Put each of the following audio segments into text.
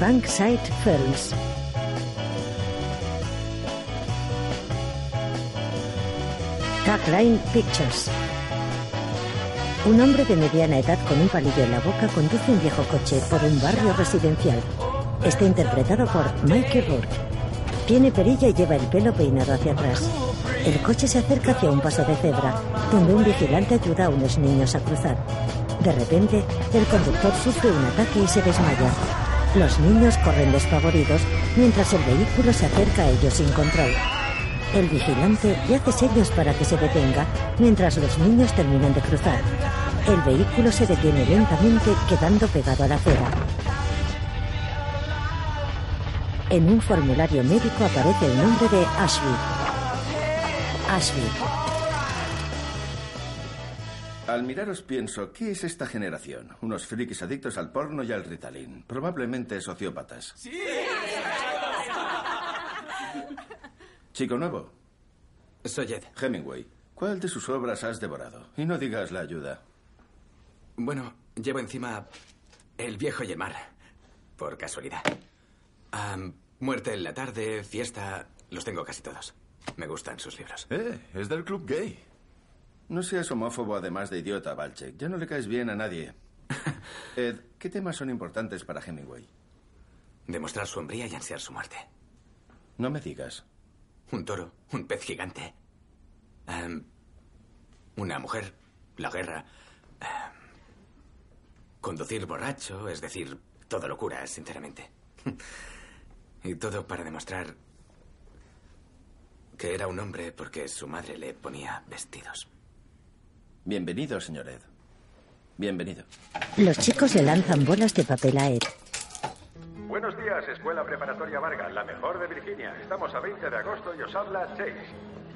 Bankside Films. Tagline Pictures. Un hombre de mediana edad con un palillo en la boca conduce un viejo coche por un barrio residencial. Está interpretado por Michael Rourke. Tiene perilla y lleva el pelo peinado hacia atrás. El coche se acerca hacia un paso de cebra, donde un vigilante ayuda a unos niños a cruzar. De repente, el conductor sufre un ataque y se desmaya. Los niños corren despavoridos mientras el vehículo se acerca a ellos sin control. El vigilante le hace señas para que se detenga mientras los niños terminan de cruzar. El vehículo se detiene lentamente quedando pegado a la acera. En un formulario médico aparece el nombre de Ashby. Ashby. Al miraros pienso, ¿qué es esta generación? Unos frikis adictos al porno y al Ritalin. Probablemente sociópatas. ¡Sí! Chico nuevo. Soy Ed. Hemingway. ¿Cuál de sus obras has devorado? Y no digas la ayuda. Bueno, llevo encima El viejo y el mar. Por casualidad. Muerte en la tarde, fiesta. Los tengo casi todos. Me gustan sus libros. Eh, es del club gay. No seas homófobo además de idiota, Balchek. Ya no le caes bien a nadie. Ed, ¿qué temas son importantes para Hemingway? Demostrar su hombría y ansiar su muerte. No me digas. Un toro, un pez gigante. Am, una mujer, la guerra. am, conducir borracho, es decir, todo locura, sinceramente. y todo para demostrar que era un hombre porque su madre le ponía vestidos. Bienvenido, señor Ed. Bienvenido. Los chicos le lanzan bolas de papel a Ed. Buenos días, Escuela Preparatoria Vargas, la mejor de Virginia. Estamos a 20 de agosto y os habla Chase.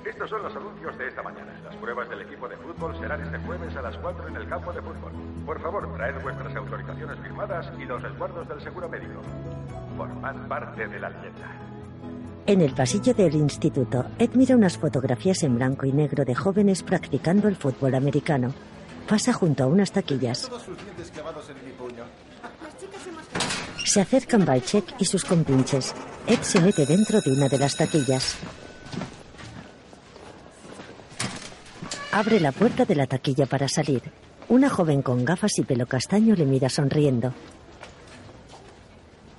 Estos son los anuncios de esta mañana. Las pruebas del equipo de fútbol serán este jueves a las 4 en el campo de fútbol. Por favor, traed vuestras autorizaciones firmadas y los resguardos del seguro médico. Formad parte de la leyenda. En el pasillo del instituto, Ed mira unas fotografías en blanco y negro de jóvenes practicando el fútbol americano. Pasa junto a unas taquillas. Se acercan Balchek y sus compinches. Ed se mete dentro de una de las taquillas. Abre la puerta de la taquilla para salir. Una joven con gafas y pelo castaño le mira sonriendo.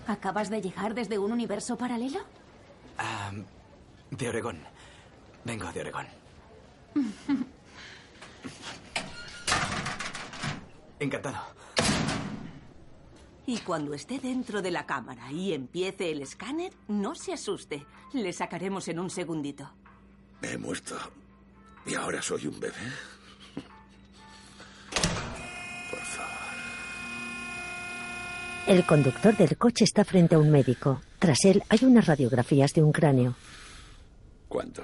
¿Acabas de llegar desde un universo paralelo? Am, de Oregón. Vengo de Oregón. Encantado. Y cuando esté dentro de la cámara y empiece el escáner, no se asuste. Le sacaremos en un segundito. Me he muerto. ¿Y ahora soy un bebé? El conductor del coche está frente a un médico. Tras él hay unas radiografías de un cráneo. ¿Cuánto?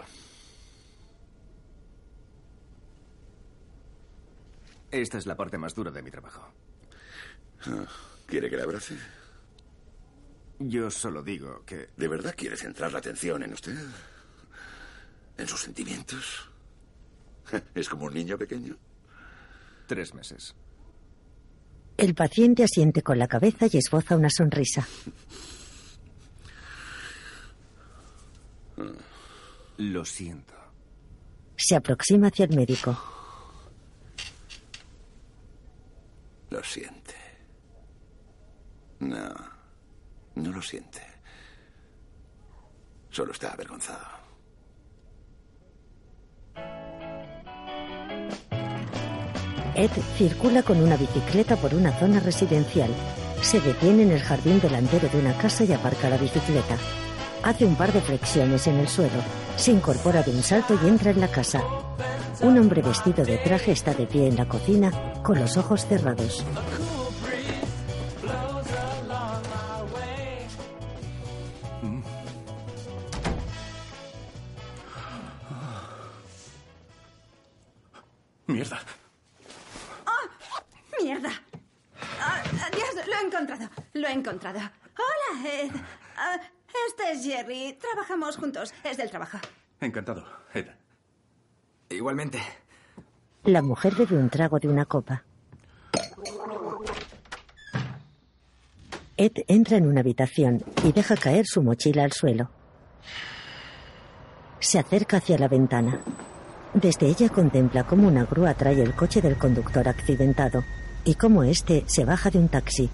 Esta es la parte más dura de mi trabajo. ¿Quiere que le abrace? Yo solo digo que... ¿De verdad quiere centrar la atención en usted? ¿En sus sentimientos? ¿Es como un niño pequeño? Tres meses. El paciente asiente con la cabeza y esboza una sonrisa. Lo siento. Se aproxima hacia el médico. Lo siente. No, no lo siente. Solo está avergonzado. Ed circula con una bicicleta por una zona residencial. Se detiene en el jardín delantero de una casa y aparca la bicicleta. Hace un par de flexiones en el suelo. Se incorpora de un salto y entra en la casa. Un hombre vestido de traje está de pie en la cocina con los ojos cerrados. Hola, Ed. Ah, este es Jerry. Trabajamos juntos. Es del trabajo. Encantado, Ed. Igualmente. La mujer bebe un trago de una copa. Ed entra en una habitación y deja caer su mochila al suelo. Se acerca hacia la ventana. Desde ella contempla cómo una grúa trae el coche del conductor accidentado y cómo éste se baja de un taxi.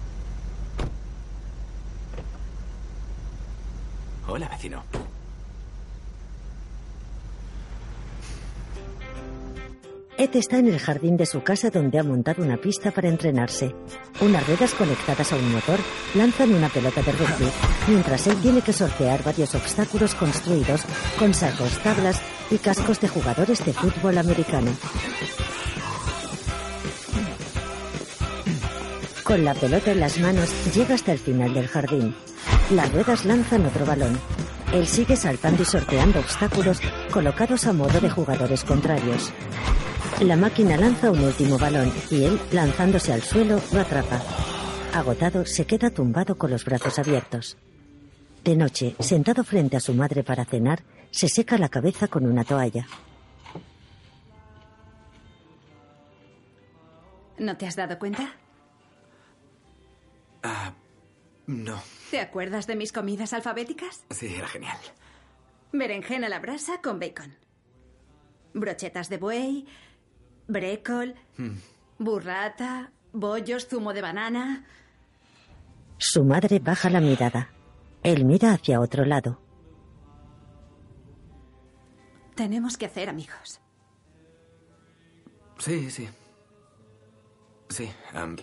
Hola, vecino. Ed está en el jardín de su casa donde ha montado una pista para entrenarse. Unas ruedas conectadas a un motor lanzan una pelota de rugby, mientras él tiene que sortear varios obstáculos construidos con sacos, tablas y cascos de jugadores de fútbol americano. Con la pelota en las manos llega hasta el final del jardín. Las ruedas lanzan otro balón. Él sigue saltando y sorteando obstáculos colocados a modo de jugadores contrarios. La máquina lanza un último balón y él, lanzándose al suelo, lo atrapa. Agotado, se queda tumbado con los brazos abiertos. De noche, sentado frente a su madre para cenar, se seca la cabeza con una toalla. ¿No te has dado cuenta? Ah, no. ¿Te acuerdas de mis comidas alfabéticas? Sí, era genial. Berenjena a la brasa con bacon. Brochetas de buey, brécol, Mm. burrata, bollos, zumo de banana. Su madre baja la mirada. Él mira hacia otro lado. Tenemos que hacer amigos. Sí, sí. Sí. am,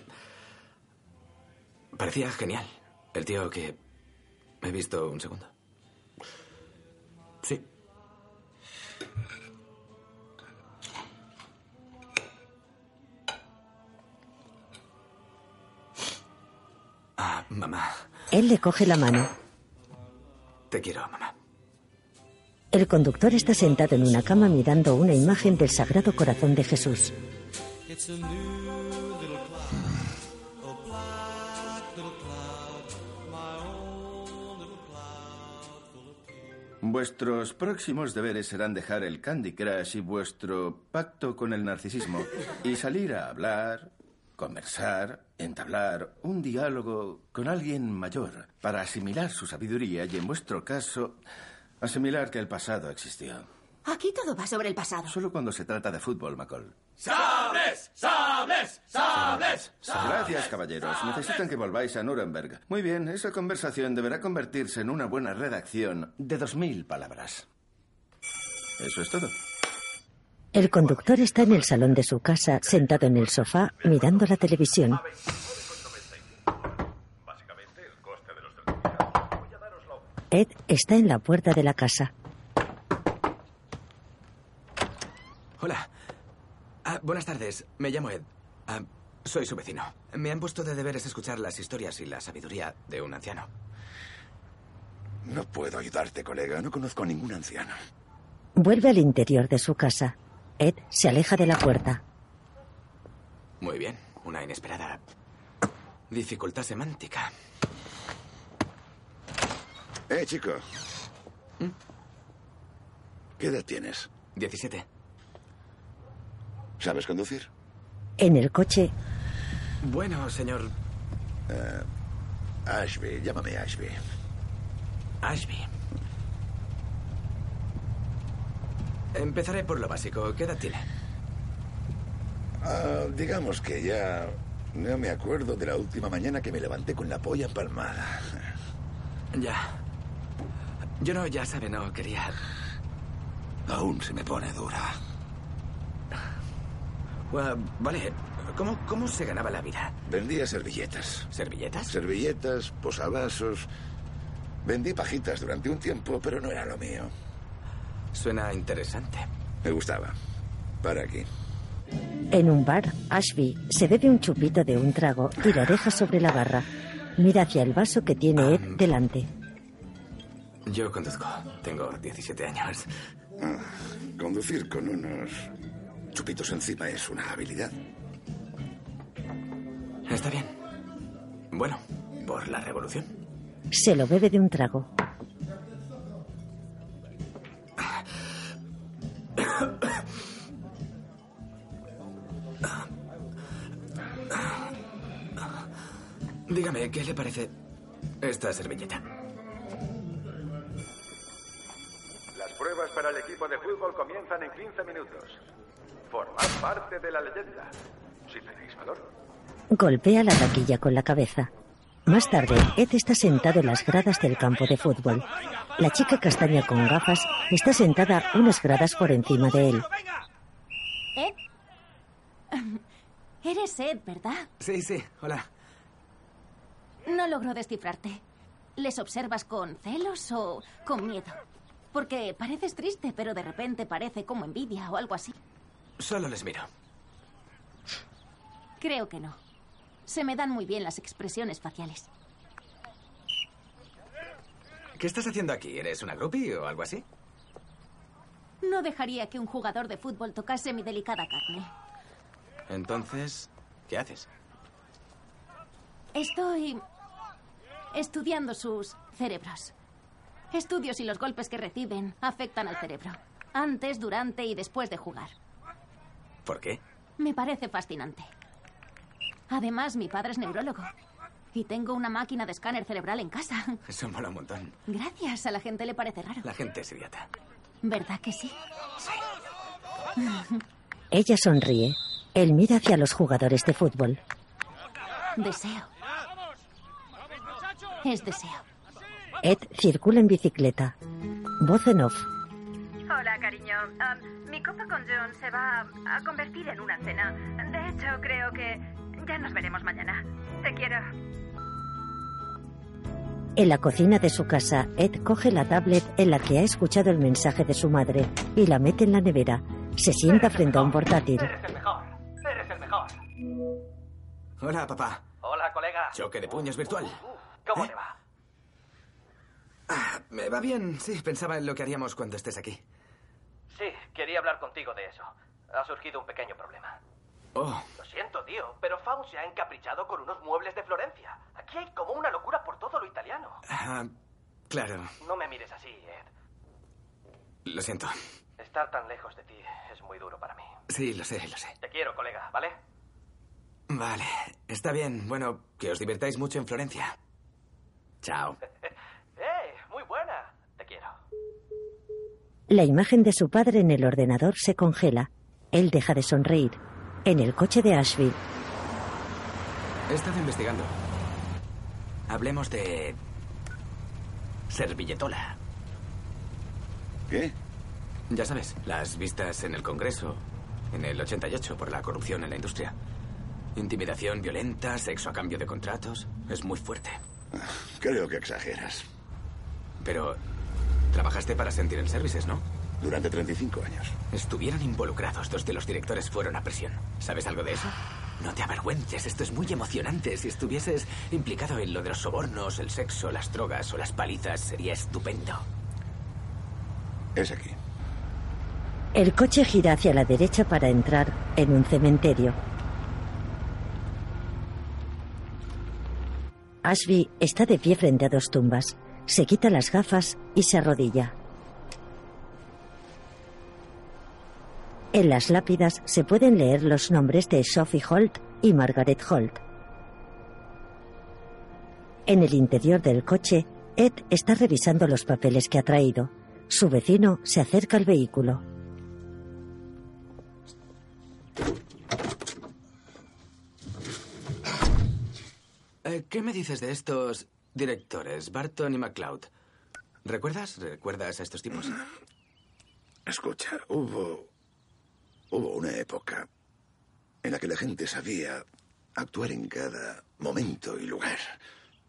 parecía genial. El tío que he visto un segundo. Sí. Ah, mamá. Él le coge la mano. Te quiero, mamá. El conductor está sentado en una cama mirando una imagen del Sagrado Corazón de Jesús. Vuestros próximos deberes serán dejar el Candy Crush y vuestro pacto con el narcisismo y salir a hablar, conversar, entablar un diálogo con alguien mayor para asimilar su sabiduría y, en vuestro caso, asimilar que el pasado existió. Aquí todo va sobre el pasado. Solo cuando se trata de fútbol, McCall. ¡Sables! ¡Sables! ¡Sables! Gracias, caballeros. Necesitan que volváis a Nuremberg. Muy bien, esa conversación deberá convertirse en una buena redacción de dos mil palabras. Eso es todo. El conductor está en el salón de su casa, sentado en el sofá, mirando la televisión. Ed está en la puerta de la casa. Hola. Ah, buenas tardes. Me llamo Ed. Ah, soy su vecino. Me han puesto de deberes escuchar las historias y la sabiduría de un anciano. No puedo ayudarte, colega. No conozco a ningún anciano. Vuelve al interior de su casa. Ed se aleja de la puerta. Muy bien. Una inesperada dificultad semántica. Eh, chico. ¿Qué edad tienes? 17. ¿Sabes conducir? En el coche, Bueno, señor Eh, Ashby, llámame Ashby. Ashby. Empezaré por lo básico. ¿Qué edad tiene? Ah, digamos que ya no me acuerdo de la última mañana que me levanté con la polla empalmada. Ya. Yo no, ya sabe, no quería. Aún se me pone dura. Ah, vale. ¿Cómo, ¿Cómo se ganaba la vida? Vendía servilletas. ¿Servilletas? Servilletas, posavasos. Vendí pajitas durante un tiempo, pero no era lo mío. Suena interesante. Me gustaba. Para aquí. en un bar, Ashby se bebe un chupito de un trago y lo deja sobre la barra. Mira hacia el vaso que tiene Ed delante. Yo conduzco. Tengo 17 años. Ah, conducir con unos chupitos encima es una habilidad. Está bien. Bueno, por la revolución. Se lo bebe de un trago. Dígame, ¿qué le parece esta servilleta. Las pruebas para el equipo de fútbol comienzan en 15 minutos. Formad parte de la leyenda. Si tenéis valor. Golpea la taquilla con la cabeza. Más tarde, Ed está sentado en las gradas del campo de fútbol. La chica castaña con gafas está sentada unas gradas por encima de él. ¿Ed? Eres Ed, ¿verdad? Sí, sí, hola. No logro descifrarte. ¿Les observas con celos o con miedo? Porque pareces triste, pero de repente parece como envidia o algo así. Solo les miro. Creo que no. Se me dan muy bien las expresiones faciales. ¿Qué estás haciendo aquí? ¿Eres una groupie o algo así? No dejaría que un jugador de fútbol tocase mi delicada carne. Entonces, ¿qué haces? Estoy estudiando sus cerebros. Estudio si los golpes que reciben afectan al cerebro. Antes, durante y después de jugar. ¿Por qué? Me parece fascinante. Además, mi padre es neurólogo. Y tengo una máquina de escáner cerebral en casa. Eso mola un montón. Gracias, a la gente le parece raro. La gente es idiota. ¿Verdad que sí? Ella sonríe. Él mira hacia los jugadores de fútbol. Deseo. Es deseo. Ed circula en bicicleta. Voz en off. Cariño. Um, mi copa con John se va a convertir en una cena. De hecho, creo que ya nos veremos mañana. Te quiero. En la cocina de su casa, Ed coge la tablet en la que ha escuchado el mensaje de su madre y la mete en la nevera. Se sienta frente a un portátil. Eres el mejor. Eres el mejor. Hola, papá. Hola, colega. Choque de puños virtual. ¿Cómo te va? Ah, me va bien. Sí, pensaba en lo que haríamos cuando estés aquí. Sí, quería hablar contigo de eso. Ha surgido un pequeño problema. Oh, Lo siento, tío, pero Faun se ha encaprichado con unos muebles de Florencia. Aquí hay como una locura por todo lo italiano. ah, claro. No me mires así, Ed. Lo siento. Estar tan lejos de ti es muy duro para mí. Sí, lo sé, lo sé. Te quiero, colega, ¿vale? Vale, está bien. Bueno, que os divirtáis mucho en Florencia. Chao. ¡Eh! Muy buena. Te quiero. La imagen de su padre en el ordenador se congela. Él deja de sonreír. En el coche de Ashby, He estado investigando. Hablemos de... Servilletola. ¿Qué? Ya sabes, las vistas en el Congreso, en el 88, por la corrupción en la industria. Intimidación violenta, sexo a cambio de contratos. Es muy fuerte. Creo que exageras. Pero trabajaste para Sentinel Services, ¿no? Durante 35 años. Estuvieron involucrados. Dos de los directores fueron a prisión. ¿Sabes algo de eso? No te avergüences. Esto es muy emocionante. Si estuvieses implicado en lo de los sobornos, el sexo, las drogas o las palizas, sería estupendo. Es aquí. el coche gira hacia la derecha para entrar en un cementerio. Ashby está de pie frente a dos tumbas. Se quita las gafas y se arrodilla. En las lápidas se pueden leer los nombres de Sophie Holt y Margaret Holt. En el interior del coche, Ed está revisando los papeles que ha traído. Su vecino se acerca al vehículo. Eh, ¿Qué me dices de estos directores, Barton y McCloud? ¿Recuerdas? ¿Recuerdas a estos tipos? Escucha, hubo. Hubo una época en la que la gente sabía actuar en cada momento y lugar.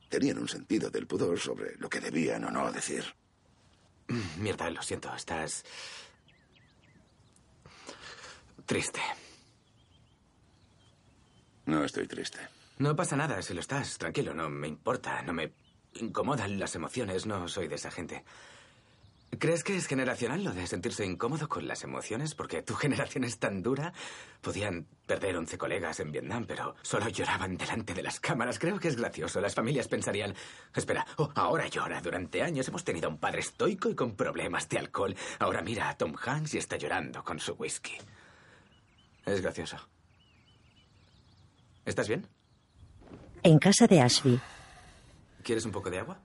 Tenían un sentido del pudor sobre lo que debían o no decir. Mierda, lo siento, estás. triste. No estoy triste. No pasa nada si lo estás, tranquilo, no me importa, no me incomodan las emociones, no soy de esa gente. ¿Crees que es generacional lo de sentirse incómodo con las emociones? Porque tu generación es tan dura. Podían perder 11 colegas en Vietnam, pero solo lloraban delante de las cámaras. Creo que es gracioso. Las familias pensarían, espera, oh, ahora llora. Durante años hemos tenido un padre estoico y con problemas de alcohol. Ahora mira a Tom Hanks y está llorando con su whisky. Es gracioso. ¿Estás bien? En casa de Ashby, ¿Quieres un poco de agua?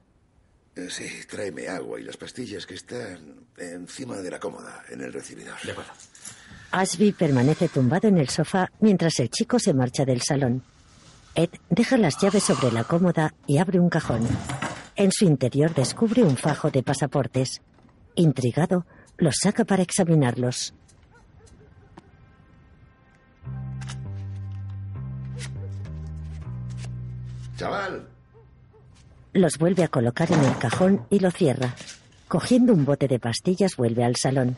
Eh, sí, tráeme agua y las pastillas que están encima de la cómoda, en el recibidor. De acuerdo. Ashby permanece tumbado en el sofá mientras el chico se marcha del salón. Ed deja las llaves sobre la cómoda y abre un cajón. En su interior descubre un fajo de pasaportes. Intrigado, los saca para examinarlos. Chaval, Los vuelve a colocar en el cajón y lo cierra. Cogiendo un bote de pastillas vuelve al salón.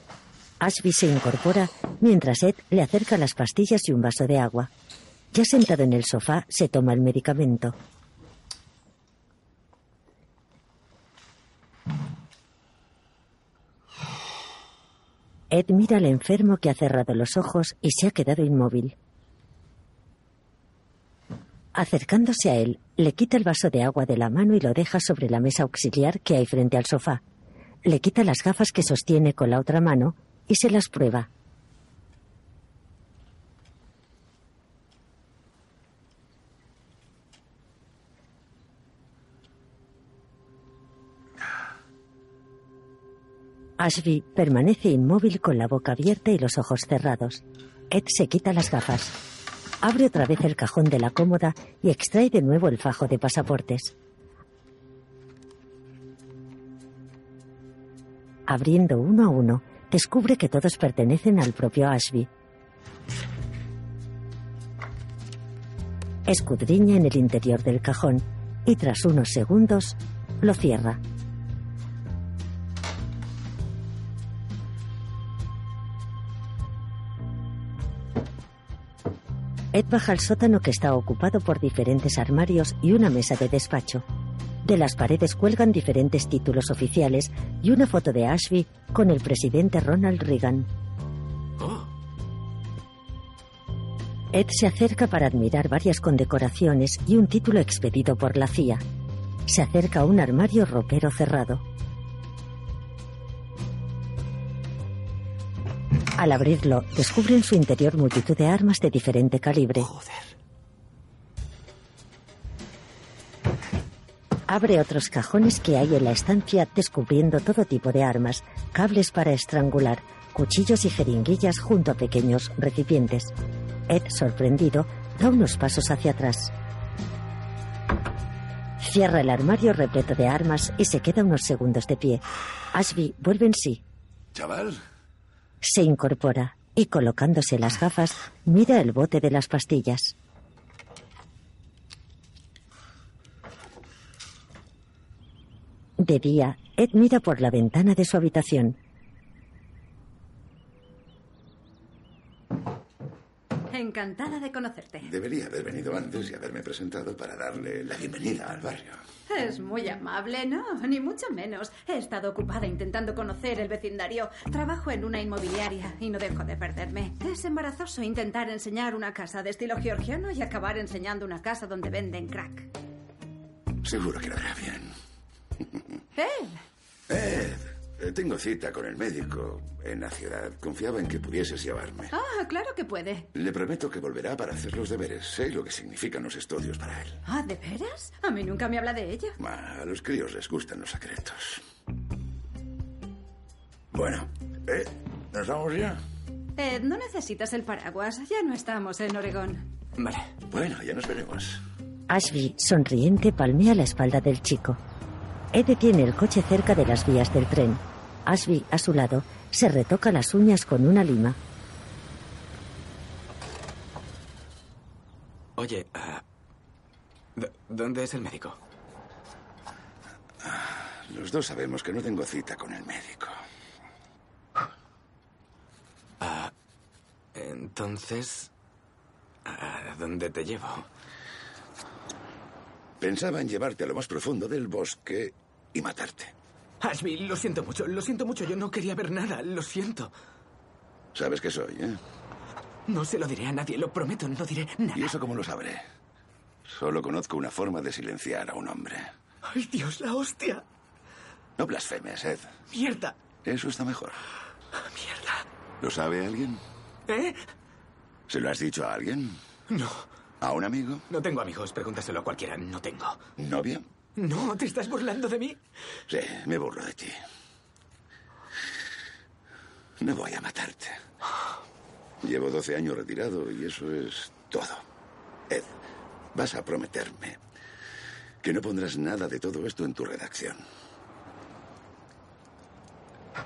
Ashby se incorpora mientras Ed le acerca las pastillas y un vaso de agua. Ya sentado en el sofá, se toma el medicamento. Ed mira al enfermo que ha cerrado los ojos y se ha quedado inmóvil. Acercándose a él, le quita el vaso de agua de la mano y lo deja sobre la mesa auxiliar que hay frente al sofá. Le quita las gafas que sostiene con la otra mano y se las prueba. Ashby permanece inmóvil con la boca abierta y los ojos cerrados. Ed se quita las gafas. Abre otra vez el cajón de la cómoda y extrae de nuevo el fajo de pasaportes. Abriendo uno a uno, descubre que todos pertenecen al propio Ashby. Escudriña en el interior del cajón y tras unos segundos lo cierra. Ed baja al sótano que está ocupado por diferentes armarios y una mesa de despacho. De las paredes cuelgan diferentes títulos oficiales y una foto de Ashby con el presidente Ronald Reagan. Ed se acerca para admirar varias condecoraciones y un título expedido por la CIA. Se acerca a un armario ropero cerrado. Al abrirlo, descubre en su interior multitud de armas de diferente calibre. Abre otros cajones que hay en la estancia, descubriendo todo tipo de armas, cables para estrangular, cuchillos y jeringuillas junto a pequeños recipientes. Ed, sorprendido, da unos pasos hacia atrás. Cierra el armario repleto de armas y se queda unos segundos de pie. Ashby vuelve en sí. chaval. Se incorpora y colocándose las gafas, mira el bote de las pastillas. De día, Ed mira por la ventana de su habitación. Encantada de conocerte. Debería haber venido antes y haberme presentado para darle la bienvenida al barrio. Es muy amable, no, ni mucho menos. He estado ocupada intentando conocer el vecindario. Trabajo en una inmobiliaria y no dejo de perderme. Es embarazoso intentar enseñar una casa de estilo georgiano y acabar enseñando una casa donde venden crack. Seguro que lo hará bien. Ed, eh, tengo cita con el médico en la ciudad. Confiaba en que pudieses llevarme. Ah, claro que puede. Le prometo que volverá para hacer los deberes. Sé lo que significan los estudios para él. Ah, ¿de veras? A mí nunca me habla de ella. Ma, a los críos les gustan los secretos. Bueno, ¿eh? ¿Nos vamos ya? Ed, no necesitas el paraguas. Ya no estamos en Oregón. Vale. Bueno, ya nos veremos. Ashby, sonriente, palmea la espalda del chico. Ed detiene el coche cerca de las vías del tren. Ashby, a su lado, se retoca las uñas con una lima. Oye, ah, ¿d- ¿dónde es el médico? Los dos sabemos que no tengo cita con el médico. Ah, entonces, ¿a dónde te llevo? Pensaba en llevarte a lo más profundo del bosque y matarte. Ashby, lo siento mucho, lo siento mucho. Yo no quería ver nada, lo siento. Sabes que soy, ¿eh? No se lo diré a nadie, lo prometo, no diré nada. ¿Y eso cómo lo sabré? Solo conozco una forma de silenciar a un hombre. ¡Ay, Dios, la hostia! No blasfemes, Ed. ¡Mierda! Eso está mejor. ¡Mierda! ¿Lo sabe alguien? ¿Eh? ¿Se lo has dicho a alguien? No. ¿A un amigo? No tengo amigos, pregúntaselo a cualquiera, no tengo. ¿Novia? No, ¿te estás burlando de mí? Sí, me burlo de ti. No voy a matarte. Llevo 12 años retirado y eso es todo. Ed, vas a prometerme que no pondrás nada de todo esto en tu redacción.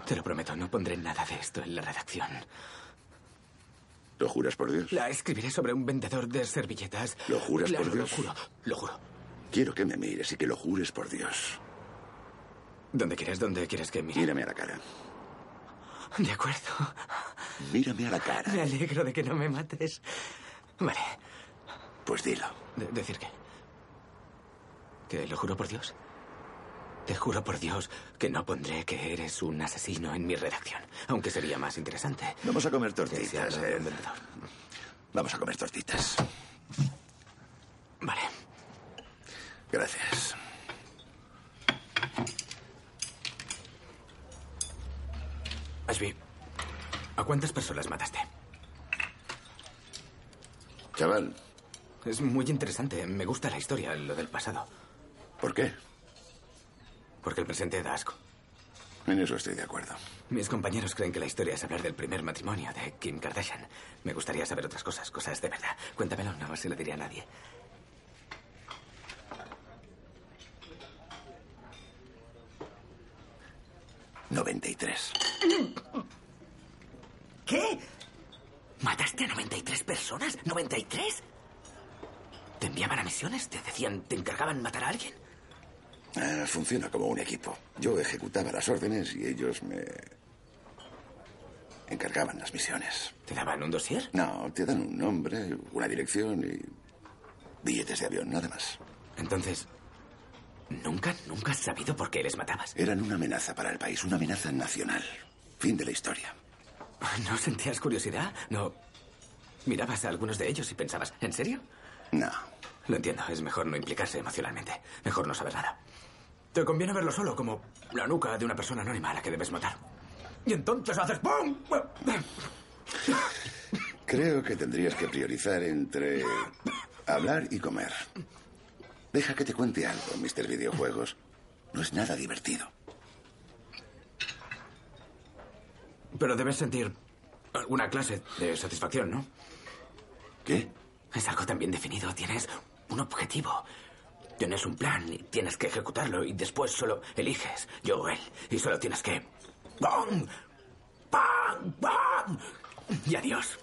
Te lo prometo, no pondré nada de esto en la redacción. ¿Lo juras por Dios? La escribiré sobre un vendedor de servilletas. ¿Lo juras Claro, por Dios? Lo juro, lo juro. Quiero que me mires y que lo jures por Dios. ¿Dónde quieres? ¿Dónde quieres que mire? Mírame a la cara. De acuerdo. Mírame a la cara. Me alegro de que no me mates. Vale. Pues dilo. De- ¿Decir qué? ¿Que lo juro por Dios? Te juro por Dios que no pondré que eres un asesino en mi redacción. Aunque sería más interesante. Vamos a comer tortitas, vendedor. Vamos a comer tortitas. Vale. Gracias. Ashby, ¿a cuántas personas mataste? Chaval, Es muy interesante. Me gusta la historia, lo del pasado. ¿por qué? Porque el presente da asco. En eso estoy de acuerdo. Mis compañeros creen que la historia es hablar del primer matrimonio de Kim Kardashian. Me gustaría saber otras cosas, cosas de verdad. Cuéntamelo, no se lo diré a nadie. $93. ¿Qué? ¿Mataste a 93 personas? ¿93? ¿Te enviaban a misiones? ¿Te decían, te encargaban matar a alguien? Ah, funciona como un equipo. Yo ejecutaba las órdenes y ellos me encargaban las misiones. ¿Te daban un dossier? No, te dan un nombre, una dirección y billetes de avión, nada más. Entonces, ¿nunca, nunca has sabido por qué les matabas? Eran una amenaza para el país, una amenaza nacional. Fin de la historia. ¿No sentías curiosidad? ¿No mirabas a algunos de ellos y pensabas, ¿en serio? No. Lo entiendo, es mejor no implicarse emocionalmente. Mejor no saber nada. Te conviene verlo solo como la nuca de una persona anónima a la que debes matar. Y entonces haces ¡pum! Creo que tendrías que priorizar entre hablar y comer. Deja que te cuente algo, Mr. Videojuegos. No es nada divertido. Pero debes sentir alguna clase de satisfacción, ¿no? ¿Qué? Es algo tan bien definido. Tienes un objetivo. Tienes un plan y tienes que ejecutarlo y después solo eliges yo o él. Y solo tienes que... ¡Bam! ¡Bam! ¡Bam! Y adiós.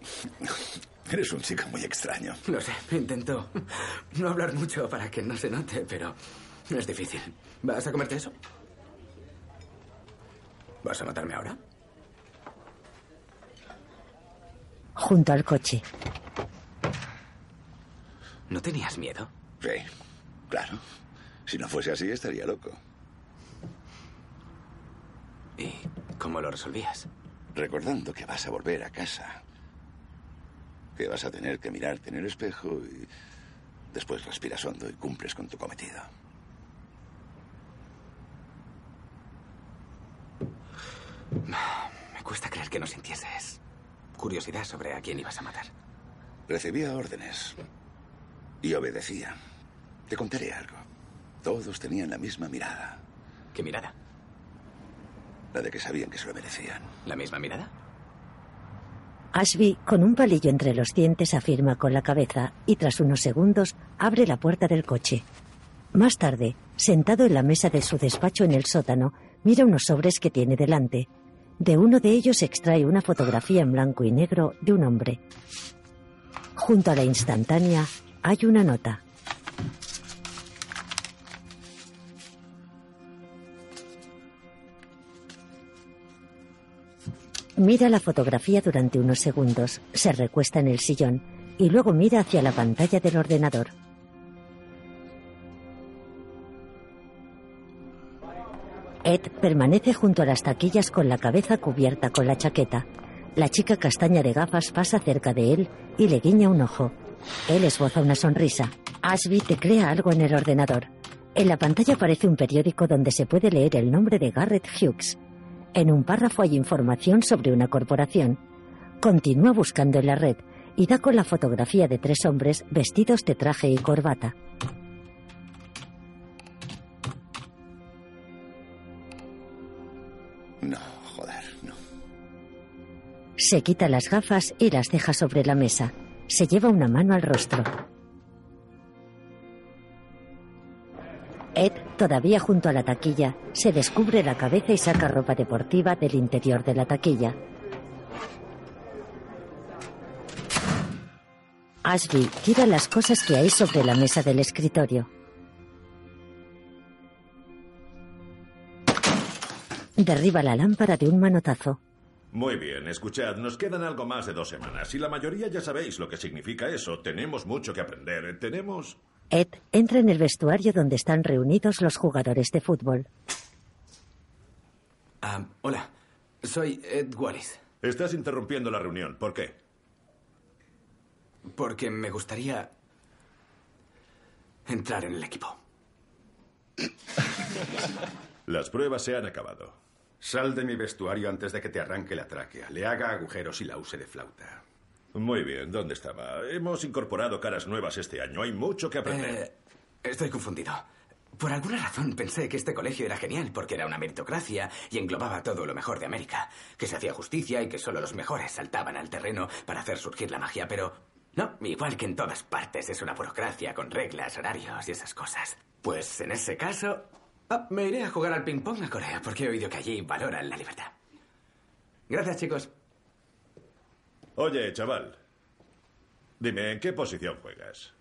Eres un chico muy extraño. Lo sé, intento no hablar mucho para que no se note, pero es difícil. ¿Vas a comerte eso? ¿Vas a matarme ahora? Junto al coche. ¿No tenías miedo? Sí, claro. Si no fuese así, estaría loco. ¿Y cómo lo resolvías? Recordando que vas a volver a casa. Que vas a tener que mirarte en el espejo y después respiras hondo y cumples con tu cometido. Me cuesta creer que no sintieses curiosidad sobre a quién ibas a matar. Recibía órdenes y obedecía. Te contaré algo. Todos tenían la misma mirada. ¿Qué mirada? La de que sabían que se lo merecían. ¿La misma mirada? Ashby, con un palillo entre los dientes, afirma con la cabeza y tras unos segundos abre la puerta del coche. Más tarde, sentado en la mesa de su despacho en el sótano, mira unos sobres que tiene delante. De uno de ellos extrae una fotografía en blanco y negro de un hombre. Junto a la instantánea hay una nota. Mira la fotografía durante unos segundos, se recuesta en el sillón y luego mira hacia la pantalla del ordenador. Ed permanece junto a las taquillas con la cabeza cubierta con la chaqueta. La chica castaña de gafas pasa cerca de él y le guiña un ojo. Él esboza una sonrisa. Ashby teclea algo en el ordenador. En la pantalla aparece un periódico donde se puede leer el nombre de Garrett Hughes. En un párrafo hay información sobre una corporación. Continúa buscando en la red y da con la fotografía de tres hombres vestidos de traje y corbata. No, joder, no. Se quita las gafas y las deja sobre la mesa. Se lleva una mano al rostro. Ed, todavía junto a la taquilla, se descubre la cabeza y saca ropa deportiva del interior de la taquilla. Ashby tira las cosas que hay sobre la mesa del escritorio. Derriba la lámpara de un manotazo. Muy bien, escuchad, nos quedan algo más de dos semanas y la mayoría ya sabéis lo que significa eso. Tenemos mucho que aprender. Tenemos... Ed entra en el vestuario donde están reunidos los jugadores de fútbol. Ah, hola, soy Ed Wallis. Estás interrumpiendo la reunión. ¿Por qué? Porque me gustaría entrar en el equipo. Las pruebas se han acabado. Sal de mi vestuario antes de que te arranque la tráquea, le haga agujeros y la use de flauta. Muy bien, ¿dónde estaba? Hemos incorporado caras nuevas este año. Hay mucho que aprender. Eh, estoy confundido. Por alguna razón pensé que este colegio era genial porque era una meritocracia y englobaba todo lo mejor de América, que se hacía justicia y que solo los mejores saltaban al terreno para hacer surgir la magia, pero no, igual que en todas partes es una burocracia con reglas, horarios y esas cosas. Pues en ese caso, ah, me iré a jugar al ping-pong a Corea porque he oído que allí valoran la libertad. Gracias, chicos. Oye, chaval. Dime, ¿en qué posición juegas?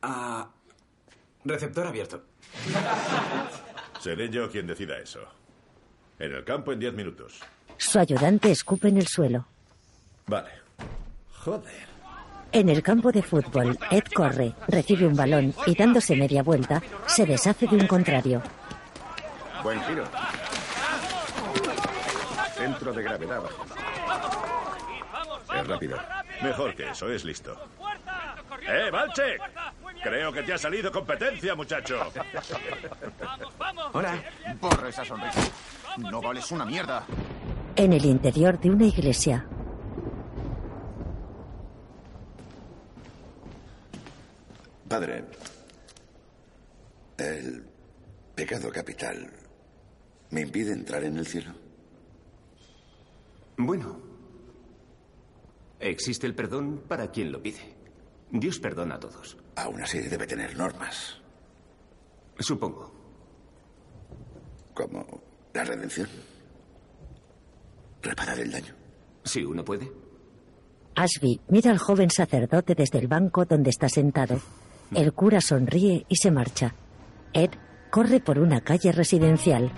Ah, receptor abierto. Seré yo quien decida eso. En el campo en diez minutos. Su ayudante escupe en el suelo. Vale. Joder. En el campo de fútbol, Ed corre, recibe un balón y dándose media vuelta, se deshace de un contrario. Buen giro. Centro de gravedad bajo. Es rápido. Mejor que eso, es listo. ¡Eh, Valche! Creo que te ha salido competencia, muchacho. Hola. Borra esa sonrisa. No vales una mierda. En el interior de una iglesia, Padre, el pecado capital me impide entrar en el cielo. Bueno, existe el perdón para quien lo pide. Dios perdona a todos. Aún así debe tener normas. Supongo. Como la redención. Reparar el daño. Si uno puede. Ashby mira al joven sacerdote desde el banco donde está sentado. El cura sonríe y se marcha. Ed corre por una calle residencial.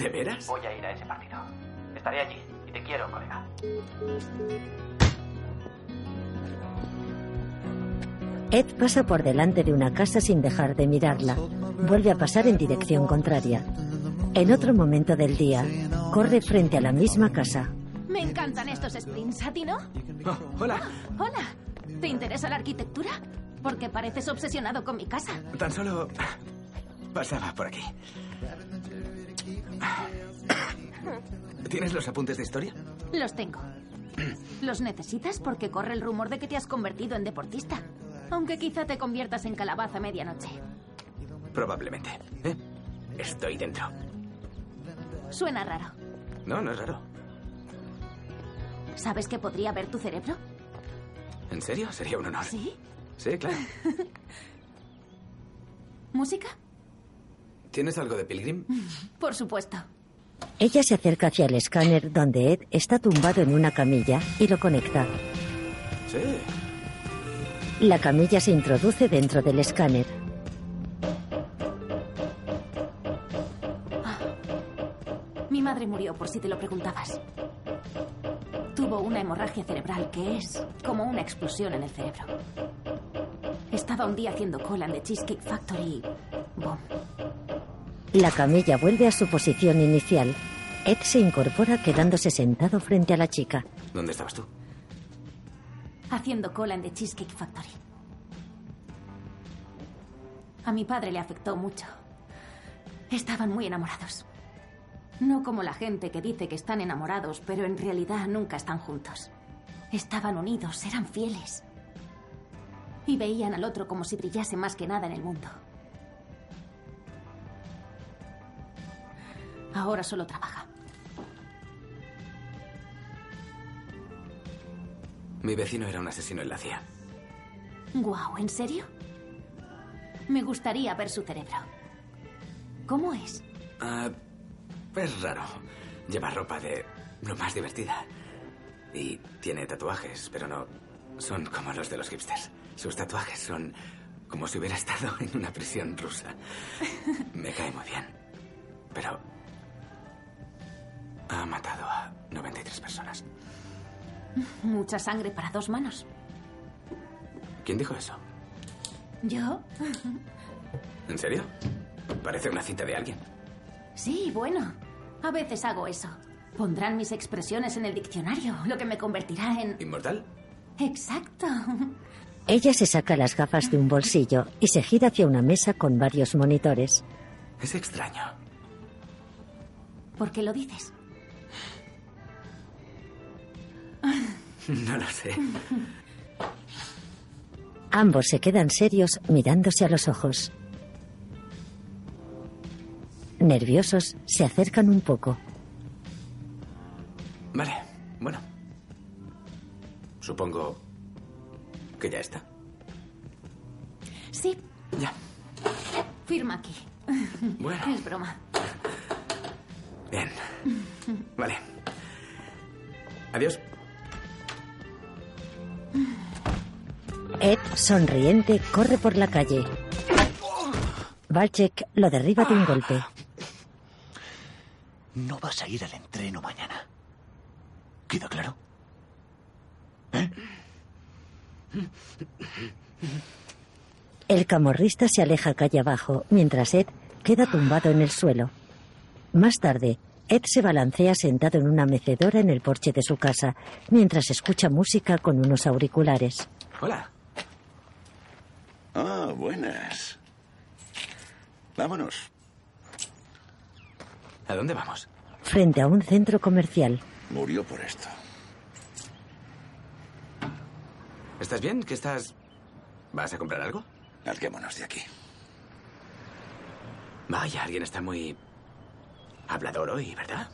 ¿De veras? Voy a ir a ese partido. Estaré allí. Y te quiero, colega. Ed pasa por delante de una casa sin dejar de mirarla. Vuelve a pasar en dirección contraria. En otro momento del día, corre frente a la misma casa. Me encantan estos sprints, ¿a ti no? Oh, hola. Hola. ¿Te interesa la arquitectura? Porque pareces obsesionado con mi casa. Tan solo pasaba por aquí. ¿Tienes los apuntes de historia? Los tengo. Los necesitas porque corre el rumor de que te has convertido en deportista. Aunque quizá te conviertas en calabaza a medianoche. Probablemente. ¿Eh? Estoy dentro. Suena raro. No, no es raro. ¿Sabes que podría ver tu cerebro? ¿En serio? Sería un honor. ¿Sí? Sí, claro. ¿Música? ¿Tienes algo de Pilgrim? Por supuesto. Ella se acerca hacia el escáner donde Ed está tumbado en una camilla y lo conecta. Sí. La camilla se introduce dentro del escáner. Mi madre murió, por si te lo preguntabas. Tuvo una hemorragia cerebral que es como una explosión en el cerebro. Estaba un día haciendo cola en The Cheesecake Factory y... ¡Bom! La camilla vuelve a su posición inicial. Ed se incorpora quedándose sentado frente a la chica. ¿Dónde estabas tú? Haciendo cola en The Cheesecake Factory. A mi padre le afectó mucho. Estaban muy enamorados. No como la gente que dice que están enamorados, pero en realidad nunca están juntos. Estaban unidos, eran fieles. Y veían al otro como si brillase más que nada en el mundo. Ahora solo trabaja. Mi vecino era un asesino en la CIA. Guau, ¿en serio? Me gustaría ver su cerebro. ¿Cómo es? Ah, es raro. Lleva ropa de lo más divertida. Y tiene tatuajes, pero no son como los de los hipsters. Sus tatuajes son como si hubiera estado en una prisión rusa. Me cae muy bien. Pero ha matado a 93 personas. Mucha sangre para dos manos. ¿Quién dijo eso? ¿Yo? ¿En serio? Parece una cita de alguien. Sí, bueno. A veces hago eso. Pondrán mis expresiones en el diccionario, lo que me convertirá en... ¿Inmortal? Exacto. Ella se saca las gafas de un bolsillo y se gira hacia una mesa con varios monitores. Es extraño. ¿Por qué lo dices? No lo sé. Ambos se quedan serios mirándose a los ojos. Nerviosos, se acercan un poco. Vale, bueno. Supongo que ya está. Sí. Ya. Firma aquí. Bueno. Es broma. Bien. Vale. Adiós. Ed, sonriente, corre por la calle. Valchek lo derriba de un golpe. No vas a ir al entreno mañana. ¿Queda claro? El camorrista se aleja calle abajo, mientras Ed queda tumbado en el suelo. Más tarde, Ed se balancea sentado en una mecedora en el porche de su casa, mientras escucha música con unos auriculares. Hola. Ah, buenas. Vámonos. ¿A dónde vamos? Frente a un centro comercial, Murió por esto. ¿Estás bien? ¿Qué estás...? ¿Vas a comprar algo? Larguémonos de aquí. Vaya, alguien está muy... hablador hoy, ¿verdad?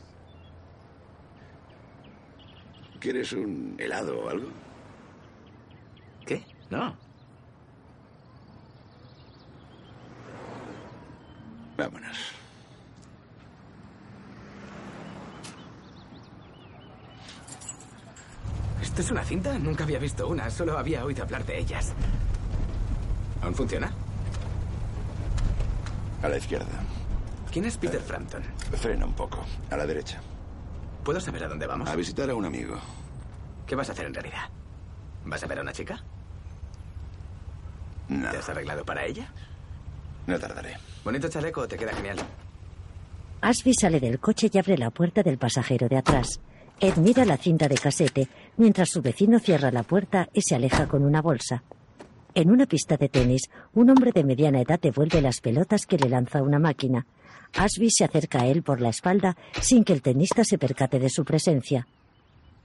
¿Quieres un helado o algo? ¿Qué? No. Vámonos. ¿Esto es una cinta? Nunca había visto una, solo había oído hablar de ellas. ¿Aún funciona? A la izquierda. ¿Quién es Peter Frampton? Frena un poco. A la derecha. ¿Puedo saber a dónde vamos? A visitar a un amigo. ¿Qué vas a hacer en realidad? ¿Vas a ver a una chica? No. ¿Te has arreglado para ella? No tardaré. Bonito chaleco, te queda genial. Ashby sale del coche y abre la puerta del pasajero de atrás. Ed mira la cinta de casete, mientras su vecino cierra la puerta y se aleja con una bolsa. En una pista de tenis, un hombre de mediana edad devuelve las pelotas que le lanza una máquina. Ashby se acerca a él por la espalda sin que el tenista se percate de su presencia.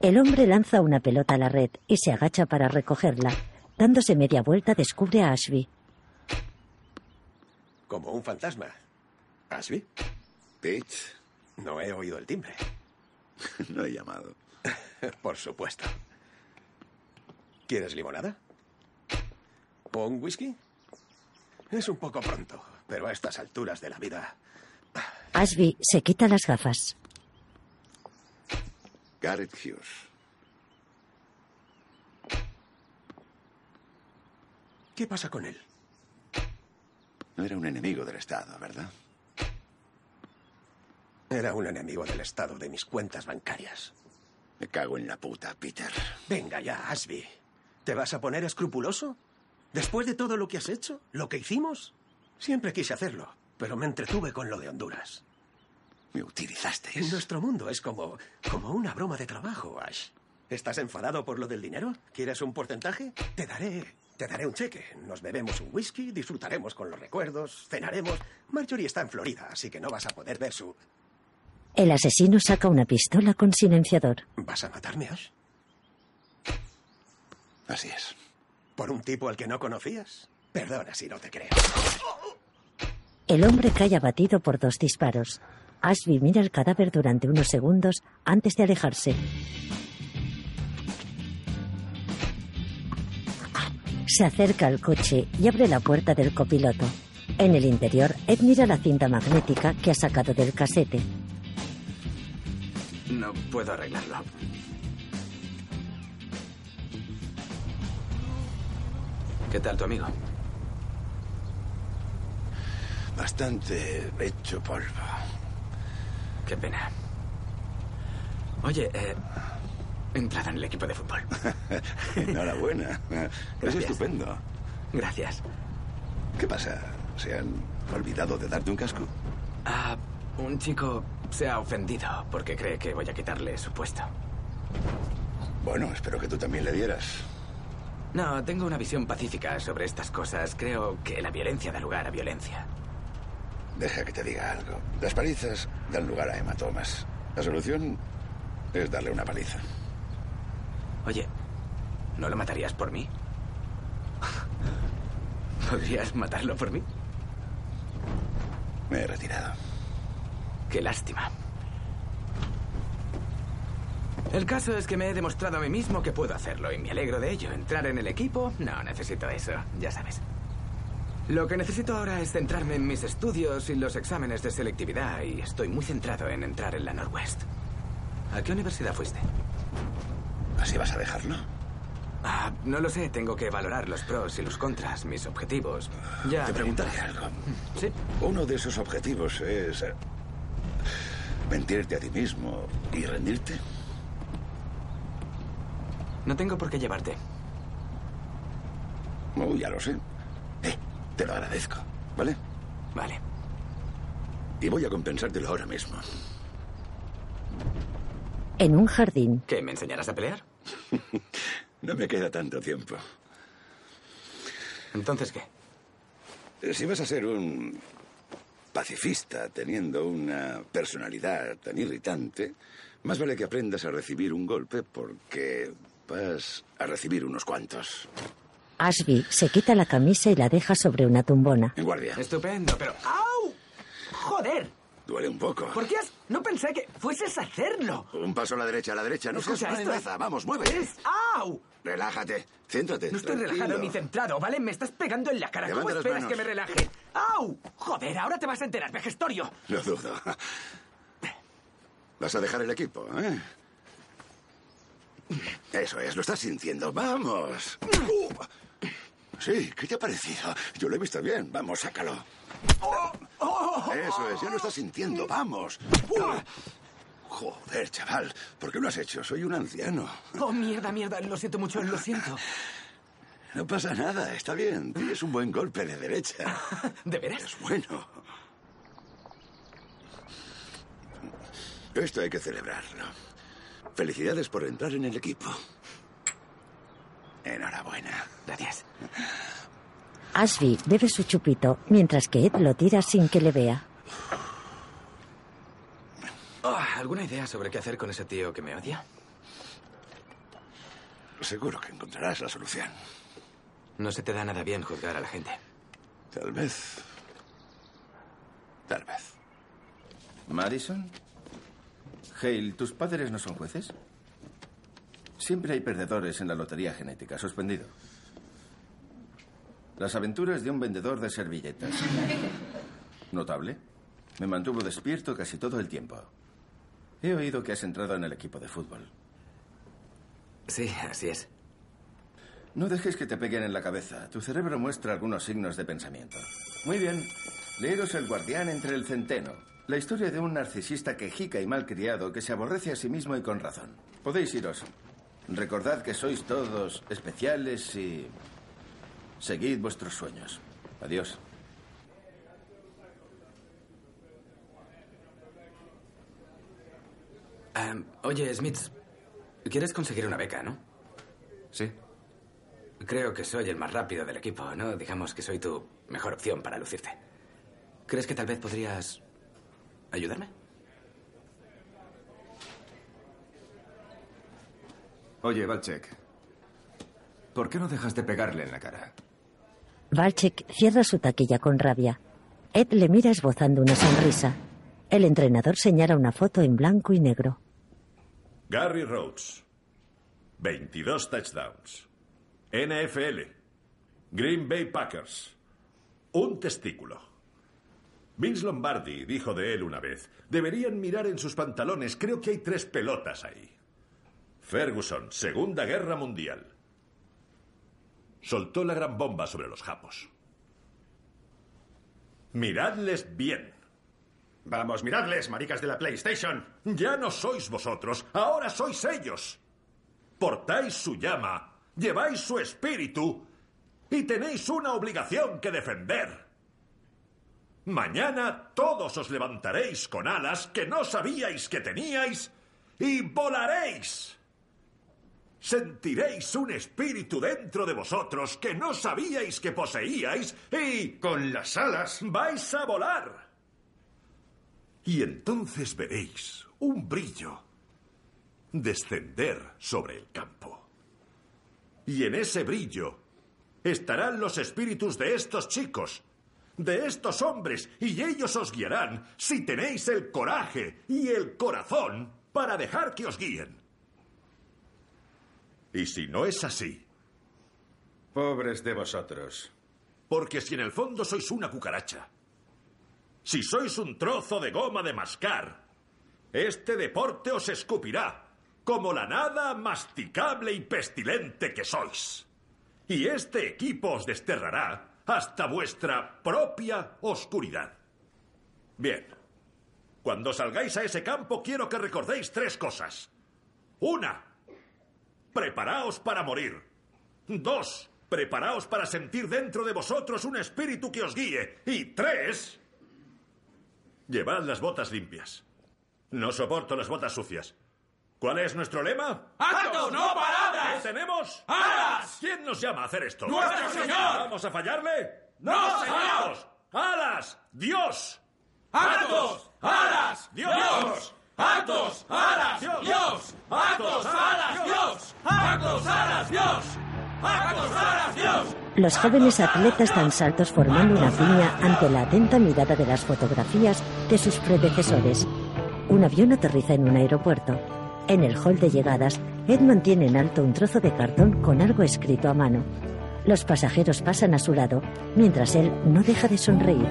El hombre lanza una pelota a la red y se agacha para recogerla. Dándose media vuelta, descubre a Ashby. Como un fantasma. ¿Ashby? Pitch. No he oído el timbre. No he llamado. Por supuesto. ¿Quieres limonada? ¿O un whisky? Es un poco pronto, pero a estas alturas de la vida. Ashby se quita las gafas. Garrett Hughes. ¿Qué pasa con él? No era un enemigo del Estado, ¿verdad? Era un enemigo del Estado de mis cuentas bancarias. Me cago en la puta, Peter. Venga ya, Ashby. ¿Te vas a poner escrupuloso? ¿Después de todo lo que has hecho? ¿Lo que hicimos? Siempre quise hacerlo, pero me entretuve con lo de Honduras. Me utilizaste. Nuestro mundo es como, como una broma de trabajo, Ash. ¿Estás enfadado por lo del dinero? ¿Quieres un porcentaje? Te daré, te daré un cheque. Nos bebemos un whisky, disfrutaremos con los recuerdos, cenaremos. Marjorie está en Florida, así que no vas a poder ver su... El asesino saca una pistola con silenciador. ¿Vas a matarme, Ash? Así es. ¿Por un tipo al que no conocías? Perdona si no te creo. El hombre cae abatido por dos disparos. Ashby mira el cadáver durante unos segundos antes de alejarse. Se acerca al coche y abre la puerta del copiloto. En el interior, Ed mira la cinta magnética que ha sacado del casete. No puedo arreglarlo. ¿Qué tal tu amigo? Bastante hecho polvo. Qué pena. Oye, eh, entrada en el equipo de fútbol. Enhorabuena. Es estupendo. Gracias. ¿Qué pasa? ¿Se han olvidado de darte un casco? Ah, un chico se ha ofendido porque cree que voy a quitarle su puesto. Bueno, espero que tú también le dieras. No, tengo una visión pacífica sobre estas cosas. Creo que la violencia da lugar a violencia. Deja que te diga algo. Las palizas dan lugar a hematomas. La solución es darle una paliza. Oye, ¿no lo matarías por mí? ¿Podrías matarlo por mí? Me he retirado. Qué lástima. El caso es que me he demostrado a mí mismo que puedo hacerlo y me alegro de ello. Entrar en el equipo, no necesito eso, ya sabes. Lo que necesito ahora es centrarme en mis estudios y los exámenes de selectividad y estoy muy centrado en entrar en la Northwest. ¿A qué universidad fuiste? ¿Así vas a dejarlo? Ah, no lo sé, tengo que valorar los pros y los contras, mis objetivos. Ya. Te preguntaré algo. Sí. Uno de esos objetivos es eh, mentirte a ti mismo y rendirte. No tengo por qué llevarte. Oh, ya lo sé. Te lo agradezco, ¿vale? Vale. Y voy a compensártelo ahora mismo. En un jardín, ¿Qué, me enseñarás a pelear? No me queda tanto tiempo. ¿Entonces qué? Si vas a ser un pacifista teniendo una personalidad tan irritante, más vale que aprendas a recibir un golpe porque vas a recibir unos cuantos. Ashby se quita la camisa y la deja sobre una tumbona. En guardia. Estupendo, pero... ¡Au! ¡Joder! Duele un poco. ¿Por qué has...? No pensé que fueses a hacerlo. Un paso a la derecha, a la derecha. No seas Escucha, una esto es-. Vamos, muévete. Es... ¡Au! Relájate. Céntrate. No estoy tranquilo. relajado ni centrado, ¿vale? Me estás pegando en la cara. ¿Cómo Levanta las esperas manos. que me relaje? ¡Au! Joder, ahora te vas a enterar, vejestorio. Lo dudo. Vas a dejar el equipo, ¿eh? Eso es, lo estás sintiendo. ¡Vamos! Sí, ¿qué te ha parecido? Yo lo he visto bien. Vamos, sácalo. Eso es, ya lo estás sintiendo. ¡Vamos! Joder, chaval, ¿por qué lo has hecho? Soy un anciano. Oh, mierda, mierda. Lo siento mucho, lo siento. No pasa nada, está bien. Tienes un buen golpe de derecha. ¿De veras? Es bueno. Esto hay que celebrarlo. Felicidades por entrar en el equipo. Enhorabuena. Gracias. Ashby bebe su chupito mientras que Ed lo tira sin que le vea. Oh, ¿Alguna idea sobre qué hacer con ese tío que me odia? Seguro que encontrarás la solución. No se te da nada bien juzgar a la gente. Tal vez. Tal vez. ¿Madison? Hale, ¿tus padres no son jueces? Siempre hay perdedores en la lotería genética. Suspendido. Las aventuras de un vendedor de servilletas. Notable. Me mantuvo despierto casi todo el tiempo. He oído que has entrado en el equipo de fútbol. Sí, así es. No dejes que te peguen en la cabeza. Tu cerebro muestra algunos signos de pensamiento. Muy bien. Leeros El guardián entre el centeno. La historia de un narcisista quejica y malcriado que se aborrece a sí mismo y con razón. Podéis iros. Recordad que sois todos especiales y... Seguid vuestros sueños. Adiós. Am, oye, Smith, ¿quieres conseguir una beca, no? Sí. Creo que soy el más rápido del equipo, ¿no? Digamos que soy tu mejor opción para lucirte. ¿Crees que tal vez podrías ayudarme? Oye, Valchek. ¿Por qué no dejas de pegarle en la cara? Valchek cierra su taquilla con rabia. Ed le mira esbozando una sonrisa. El entrenador señala una foto en blanco y negro. Gary Rhodes. 22 touchdowns. NFL. Green Bay Packers. Un testículo. Vince Lombardi dijo de él una vez, deberían mirar en sus pantalones, creo que hay tres pelotas ahí. Ferguson, Segunda Guerra Mundial. Soltó la gran bomba sobre los japos. Miradles bien. Vamos, miradles, maricas de la PlayStation. Ya no sois vosotros, ahora sois ellos. Portáis su llama, lleváis su espíritu y tenéis una obligación que defender. Mañana todos os levantaréis con alas que no sabíais que teníais y volaréis. Sentiréis un espíritu dentro de vosotros que no sabíais que poseíais y... Con las alas vais a volar. Y entonces veréis un brillo descender sobre el campo. Y en ese brillo estarán los espíritus de estos chicos, de estos hombres, y ellos os guiarán si tenéis el coraje y el corazón para dejar que os guíen. Y si no es así, Pobres de vosotros. porque si en el fondo sois una cucaracha, si sois un trozo de goma de mascar, este deporte os escupirá como la nada masticable y pestilente que sois. Y este equipo os desterrará hasta vuestra propia oscuridad. Bien, cuando salgáis a ese campo quiero que recordéis tres cosas. Una, preparaos para morir. Dos, preparaos para sentir dentro de vosotros un espíritu que os guíe. Y tres, llevad las botas limpias. No soporto las botas sucias. ¿Cuál es nuestro lema? ¡Actos, no palabras! ¿Qué tenemos? ¡Alas! ¿Quién nos llama a hacer esto? ¡Nuestro Señor! ¿Vamos a fallarle? ¡No, señor! ¡Alas! ¡Dios! ¡Actos! ¡Alas! ¡Dios! ¡Actos! ¡Alas! ¡Dios! ¡Actos! ¡Alas! ¡Dios! ¡Actos! ¡Alas! Dios! ¡Actos! ¡Alas! Dios! Los jóvenes atletas dan saltos formando una piña ante la atenta mirada de las fotografías de sus predecesores. Un avión aterriza en un aeropuerto. En el hall de llegadas, Ed mantiene en alto un trozo de cartón con algo escrito a mano. Los pasajeros pasan a su lado, mientras él no deja de sonreír.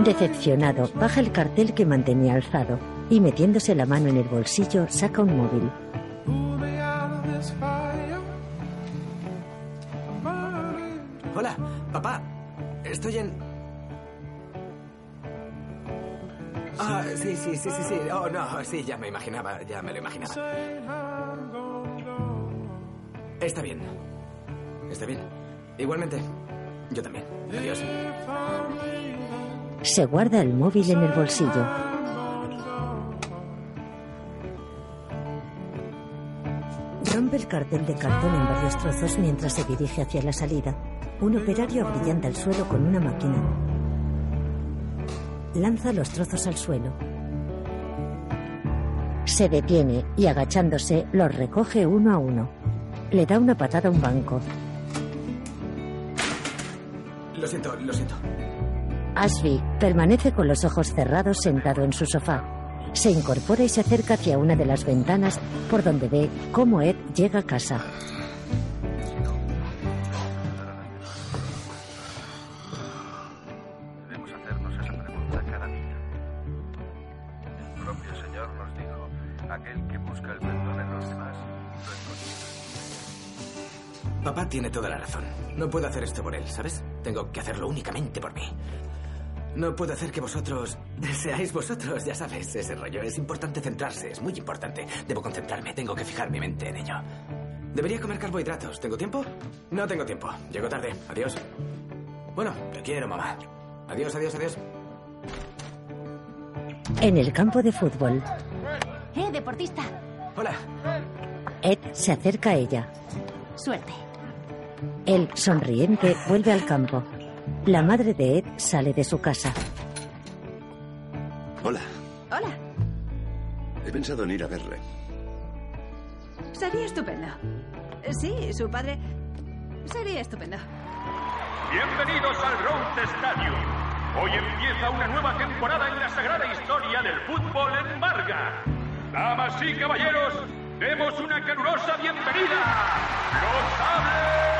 Decepcionado, baja el cartel que mantenía alzado y metiéndose la mano en el bolsillo saca un móvil. Hola, papá. Estoy en... Ah, sí, sí, sí, sí, sí. Oh, no, sí, ya me imaginaba, ya me lo imaginaba. Está bien. Está bien. Igualmente. Yo también. Adiós. Se guarda el móvil en el bolsillo. Rompe el cartel de cartón en varios trozos mientras se dirige hacia la salida. Un operario abrillanta el suelo con una máquina. Lanza los trozos al suelo. Se detiene y agachándose los recoge uno a uno. Le da una patada a un banco. Lo siento, lo siento. Ashby permanece con los ojos cerrados sentado en su sofá. Se incorpora y se acerca hacia una de las ventanas por donde ve cómo Ed llega a casa. Debemos hacernos esa pregunta cada día. El propio Señor nos dijo, aquel que busca el perdón en los demás, lo encuentra. Papá tiene toda la razón. No puedo hacer esto por él, ¿sabes? Tengo que hacerlo únicamente por mí. No puedo hacer que vosotros seáis vosotros, ya sabes, ese rollo. Es importante centrarse, es muy importante. Debo concentrarme, tengo que fijar mi mente en ello. Debería comer carbohidratos. ¿Tengo tiempo? No tengo tiempo. Llego tarde. Adiós. Bueno, te quiero, mamá. Adiós, adiós, adiós. En el campo de fútbol, ¡Eh, deportista! Hola. Ed se acerca a ella. Suerte. Él, sonriente, vuelve al campo. La madre de Ed sale de su casa. Hola, Hola. he pensado en ir a verle. Sería estupendo. Sí, su padre. Sería estupendo. Bienvenidos al Rose Stadium. Hoy empieza una nueva temporada en la sagrada historia del fútbol en Vargas. Damas y caballeros, demos una calurosa bienvenida.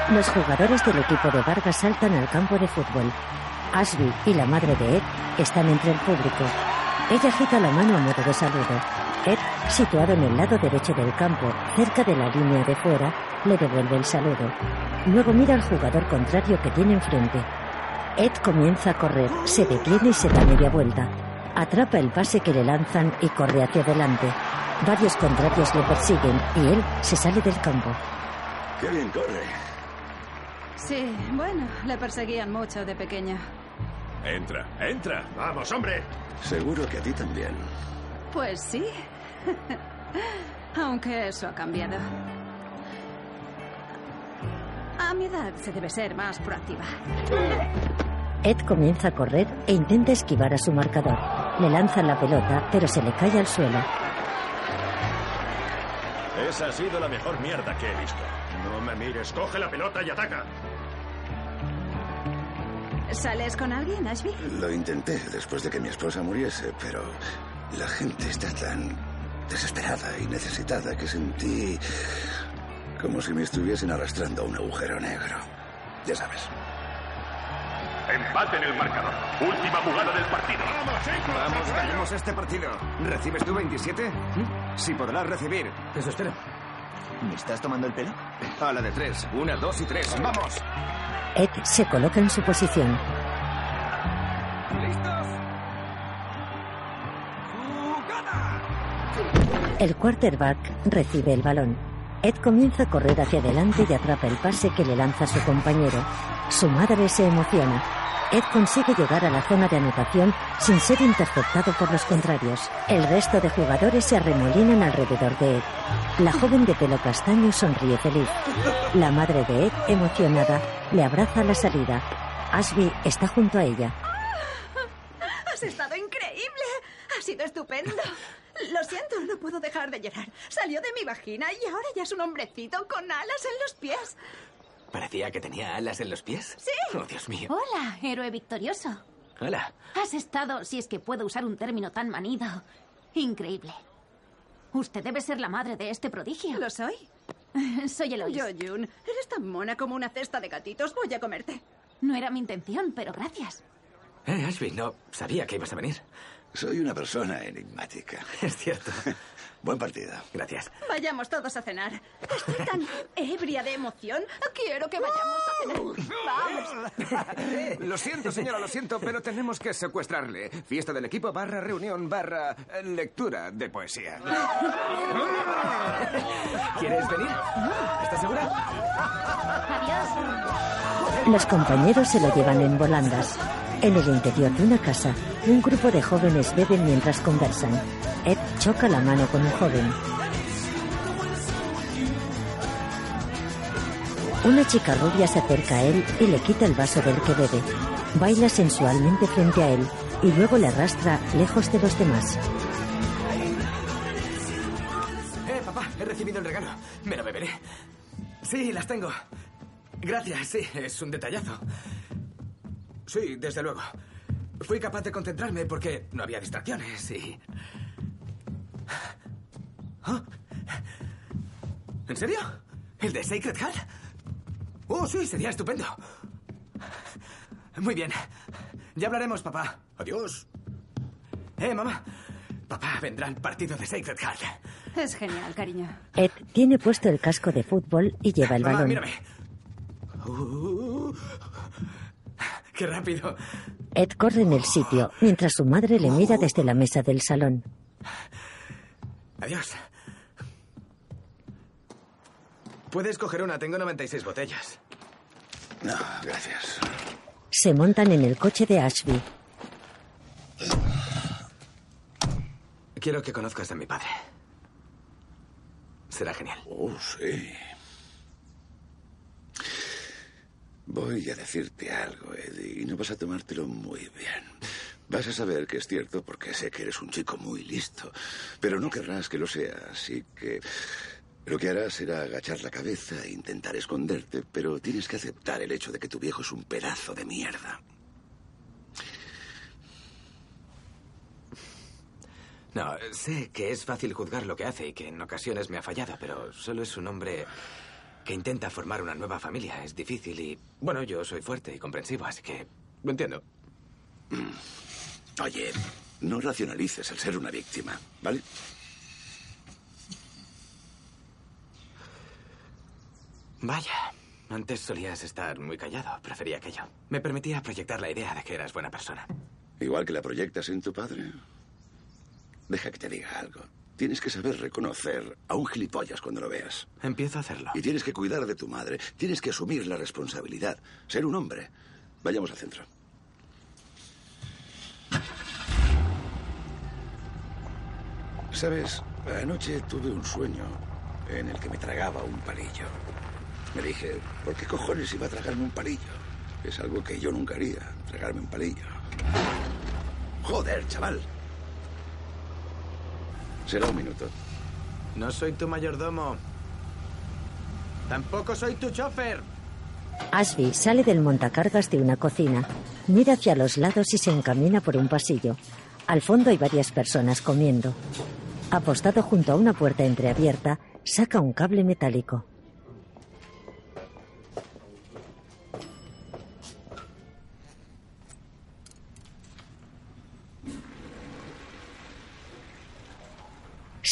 ¡Los! Los jugadores del equipo de Vargas saltan al campo de fútbol. Ashby y la madre de Ed están entre el público. Ella agita la mano a modo de saludo. Ed, situado en el lado derecho del campo, cerca de la línea de fuera, le devuelve el saludo. Luego mira al jugador contrario que tiene enfrente. Ed comienza a correr, se detiene y se da media vuelta. Atrapa el pase que le lanzan y corre hacia adelante. Varios contrarios le persiguen y él se sale del campo. Qué bien corre. Sí, bueno, le perseguían mucho de pequeño. Entra, entra. Vamos, hombre. Seguro que a ti también. Pues sí. Aunque eso ha cambiado. A mi edad se debe ser más proactiva. Ed comienza a correr e intenta esquivar a su marcador. Le lanzan la pelota, pero se le cae al suelo. Esa ha sido la mejor mierda que he visto. No me mires, coge la pelota y ataca. ¿Sales con alguien, Ashby? Lo intenté después de que mi esposa muriese, pero la gente está tan desesperada y necesitada que sentí como si me estuviesen arrastrando a un agujero negro. Ya sabes. Empate en el marcador. Última jugada del partido. Vamos, ganemos este partido. ¿Recibes tú 27? Si podrás recibir. Eso espero. ¿Me estás tomando el pelo? A la de tres. Una, dos y tres. ¡Vamos! Ed se coloca en su posición. ¿Listos? El quarterback recibe el balón. Ed comienza a correr hacia adelante y atrapa el pase que le lanza su compañero. Su madre se emociona. Ed consigue llegar a la zona de anotación sin ser interceptado por los contrarios. El resto de jugadores se arremolinan alrededor de Ed. La joven de pelo castaño sonríe feliz. La madre de Ed, emocionada, le abraza a la salida. Ashby está junto a ella. Has estado increíble. Ha sido estupendo. Lo siento, no puedo dejar de llorar. Salió de mi vagina y ahora ya es un hombrecito con alas en los pies. ¿Parecía que tenía alas en los pies? Sí. Oh, Dios mío. Hola, héroe victorioso. Hola. Has estado, si es que puedo usar un término tan manido, increíble. Usted debe ser la madre de este prodigio. ¿Lo soy? Soy Eloise. Yo, June, eres tan mona como una cesta de gatitos. Voy a comerte. No era mi intención, pero gracias. Eh, Ashby, no sabía que ibas a venir. Soy una persona enigmática. Es cierto. Buen partido. Gracias. Vayamos todos a cenar. Estoy tan ebria de emoción. Quiero que vayamos a cenar. Vamos. Lo siento, señora, lo siento, pero tenemos que secuestrarle. Fiesta del equipo barra reunión barra lectura de poesía. ¿Quieres venir? ¿Estás segura? Adiós. Los compañeros se lo llevan en volandas. En el interior de una casa, un grupo de jóvenes beben mientras conversan. Ed choca la mano con un joven. Una chica rubia se acerca a él y le quita el vaso del que bebe. Baila sensualmente frente a él y luego le arrastra lejos de los demás. Eh, papá, he recibido el regalo. Me lo beberé. Sí, las tengo. Gracias, sí, es un detallazo. Sí, desde luego. Fui capaz de concentrarme porque no había distracciones y... ¿Ah? ¿En serio? ¿El de Sacred Heart? Oh, sí, sería estupendo. Muy bien. Ya hablaremos, papá. Adiós. Eh, mamá. Papá vendrá al partido de Sacred Heart. Es genial, cariño. Ed tiene puesto el casco de fútbol y lleva el Mamá, balón. mírame. Uh, ¡Qué rápido! Ed corre en el sitio mientras su madre le mira desde la mesa del salón. Adiós. Puedes coger una, tengo 96 botellas. No, gracias. Se montan en el coche de Ashby. Quiero que conozcas a mi padre. Será genial. Oh, sí. Voy a decirte algo, Eddie, y no vas a tomártelo muy bien. Vas a saber que es cierto porque sé que eres un chico muy listo, pero no querrás que lo sea, así que Lo que harás será agachar la cabeza e intentar esconderte, pero tienes que aceptar el hecho de que tu viejo es un pedazo de mierda. No, sé que es fácil juzgar lo que hace y que en ocasiones me ha fallado, pero solo es un hombre que intenta formar una nueva familia. Es difícil y, bueno, yo soy fuerte y comprensivo, así que lo entiendo. Oye, no racionalices el ser una víctima, ¿vale? Vaya, antes solías estar muy callado. Prefería aquello. Me permitía proyectar la idea de que eras buena persona. Igual que la proyectas en tu padre. Deja que te diga algo. Tienes que saber reconocer a un gilipollas cuando lo veas. Empiezo a hacerlo. Y tienes que cuidar de tu madre. Tienes que asumir la responsabilidad. Ser un hombre. Vayamos al centro. Sabes, anoche tuve un sueño en el que me tragaba un palillo. Me dije, ¿por qué cojones iba a tragarme un palillo? Es algo que yo nunca haría, tragarme un palillo. Joder, chaval. Será un minuto. No soy tu mayordomo. Tampoco soy tu chofer. Ashby sale del montacargas de una cocina, mira hacia los lados y se encamina por un pasillo. Al fondo hay varias personas comiendo. Apostado junto a una puerta entreabierta, saca un cable metálico.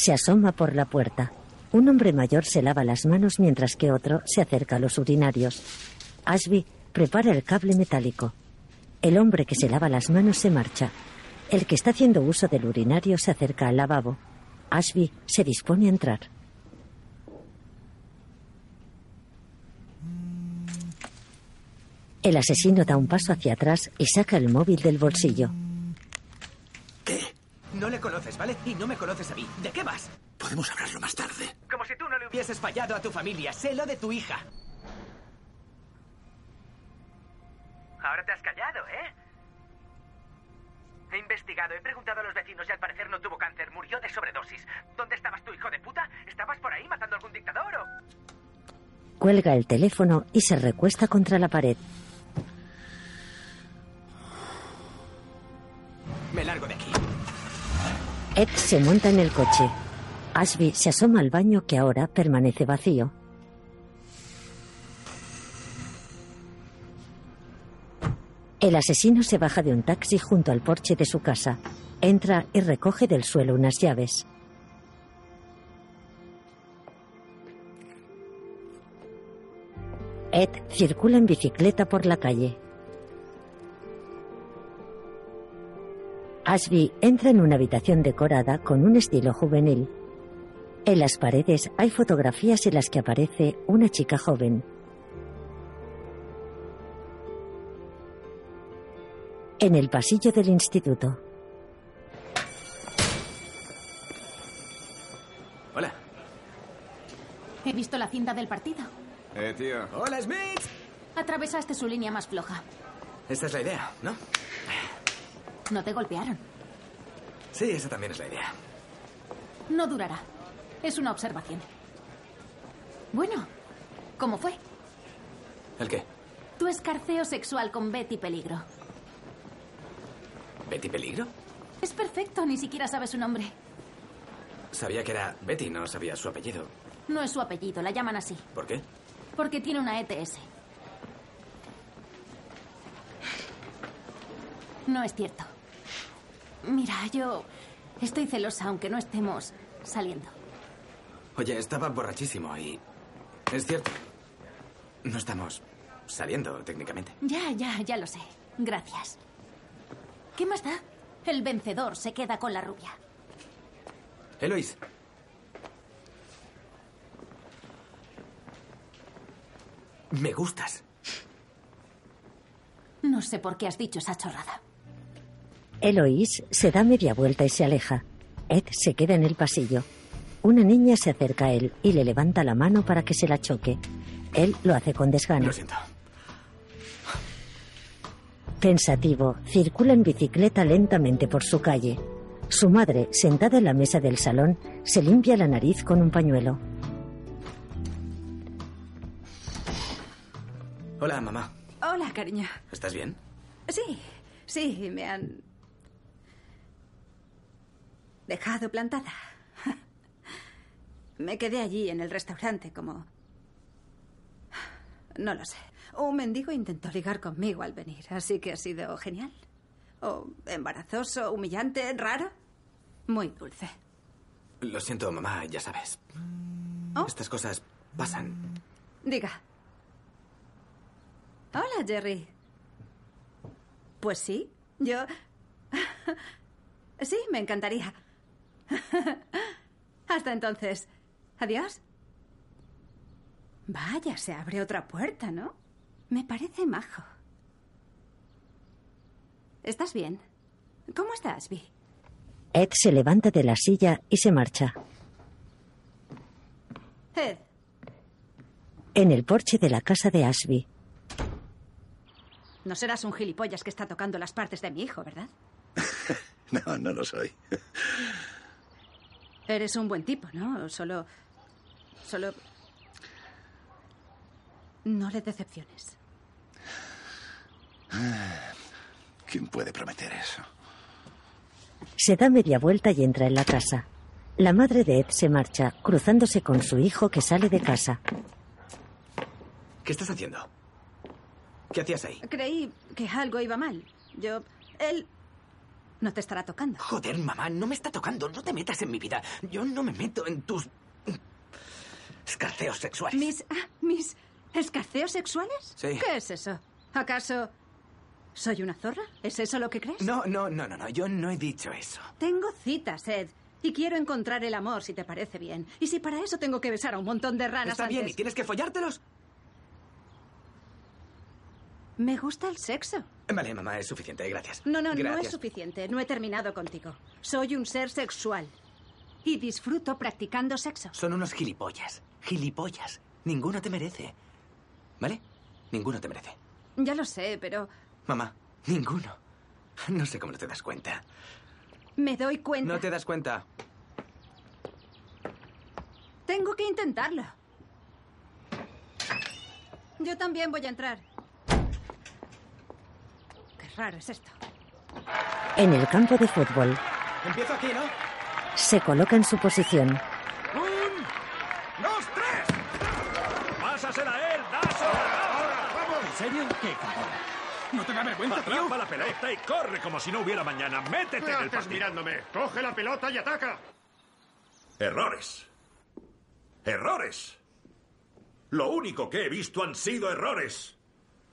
Se asoma por la puerta. Un hombre mayor se lava las manos mientras que otro se acerca a los urinarios. Ashby prepara el cable metálico. El hombre que se lava las manos se marcha. El que está haciendo uso del urinario se acerca al lavabo. Ashby se dispone a entrar. El asesino da un paso hacia atrás y saca el móvil del bolsillo. No le conoces, ¿vale? Y no me conoces a mí. ¿De qué vas? Podemos hablarlo más tarde. Como si tú no le hubieses fallado a tu familia. Sé lo de tu hija. Ahora te has callado, ¿eh? He investigado, he preguntado a los vecinos y al parecer no tuvo cáncer. Murió de sobredosis. ¿Dónde estabas tú, hijo de puta? ¿Estabas por ahí matando a algún dictador o...? Cuelga el teléfono y se recuesta contra la pared. Ed se monta en el coche. Ashby se asoma al baño que ahora permanece vacío. El asesino se baja de un taxi junto al porche de su casa. Entra y recoge del suelo unas llaves. Ed circula en bicicleta por la calle. Ashby entra en una habitación decorada con un estilo juvenil. En las paredes hay fotografías en las que aparece una chica joven. En el pasillo del instituto. Hola. He visto la cinta del partido. Eh, tío. Hola, Smith. Atravesaste su línea más floja. Esta es la idea, ¿no? No te golpearon. Sí, esa también es la idea. No durará. Es una observación. Bueno, ¿cómo fue? ¿El qué? Tu escarceo sexual con Betty Peligro. ¿Betty Peligro? Es perfecto, ni siquiera sabes su nombre. Sabía que era Betty, no sabía su apellido. No es su apellido, la llaman así. ¿Por qué? Porque tiene una ETS. No es cierto. Mira, yo estoy celosa aunque no estemos saliendo. Oye, estaba borrachísimo y... Es cierto. No estamos saliendo técnicamente. Ya, ya, ya lo sé. Gracias. ¿Qué más da? El vencedor se queda con la rubia. Eloís. Me gustas. No sé por qué has dicho esa chorrada. Eloise se da media vuelta y se aleja. Ed se queda en el pasillo. Una niña se acerca a él y le levanta la mano para que se la choque. Él lo hace con desgano. Lo siento. Pensativo, circula en bicicleta lentamente por su calle. Su madre, sentada en la mesa del salón, se limpia la nariz con un pañuelo. Hola, mamá. Hola, cariño. ¿Estás bien? Sí, sí, me han dejado plantada. Me quedé allí en el restaurante como... No lo sé. Un mendigo intentó ligar conmigo al venir, así que ha sido genial. O embarazoso, humillante, raro. Muy dulce. Lo siento, mamá, ya sabes. ¿Oh? Estas cosas pasan. Diga. Hola, Jerry. Pues sí, yo... Sí, me encantaría. Hasta entonces. Adiós. Vaya, se abre otra puerta, ¿no? Me parece majo. ¿Estás bien? ¿Cómo estás, Vi? Ed se levanta de la silla y se marcha. Ed, En el porche de la casa de Ashby, no serás un gilipollas que está tocando las partes de mi hijo, ¿verdad? No, no lo soy. Eres un buen tipo, ¿no? Solo... Solo... No le decepciones. ¿Quién puede prometer eso? se da media vuelta y entra en la casa. La madre de Ed se marcha, cruzándose con su hijo que sale de casa. ¿Qué estás haciendo? ¿Qué hacías ahí? Creí que algo iba mal. Yo... Él... No te estará tocando. Joder, mamá, no me está tocando. No te metas en mi vida. Yo no me meto en tus... escarceos sexuales. ¿Mis... ah, mis... escarceos sexuales? Sí. ¿Qué es eso? ¿Acaso... ¿Soy una zorra? ¿Es eso lo que crees? No, no, no, no, no. Yo no he dicho eso. Tengo citas, Ed. Y quiero encontrar el amor, si te parece bien. Y si para eso tengo que besar a un montón de ranas Está bien, ¿y tienes que follártelos? Me gusta el sexo. Vale, mamá, es suficiente, gracias. No, no, no es suficiente. No he terminado contigo. Soy un ser sexual. Y disfruto practicando sexo. Son unos gilipollas. Gilipollas. Ninguno te merece. ¿Vale? Ninguno te merece. Ya lo sé, pero Mamá, ninguno. No sé cómo no te das cuenta. me doy cuenta. No te das cuenta. Tengo que intentarlo. Yo también voy a entrar. Raro es esto. En el campo de fútbol, Empiezo aquí, ¿no? se coloca en su posición. ¡Un! ¡Dos, tres! ¡Pásasela a él! ¡Dásela! ¡Vamos! ¿En serio? ¡Qué cabrón! ¿No te da vergüenza, tío? Atrapa la pelota y corre como si no hubiera mañana. ¡Métete ¿Qué en el partido! mirándome? ¡Coge la pelota y ataca! Errores. Errores. Lo único que he visto han sido errores.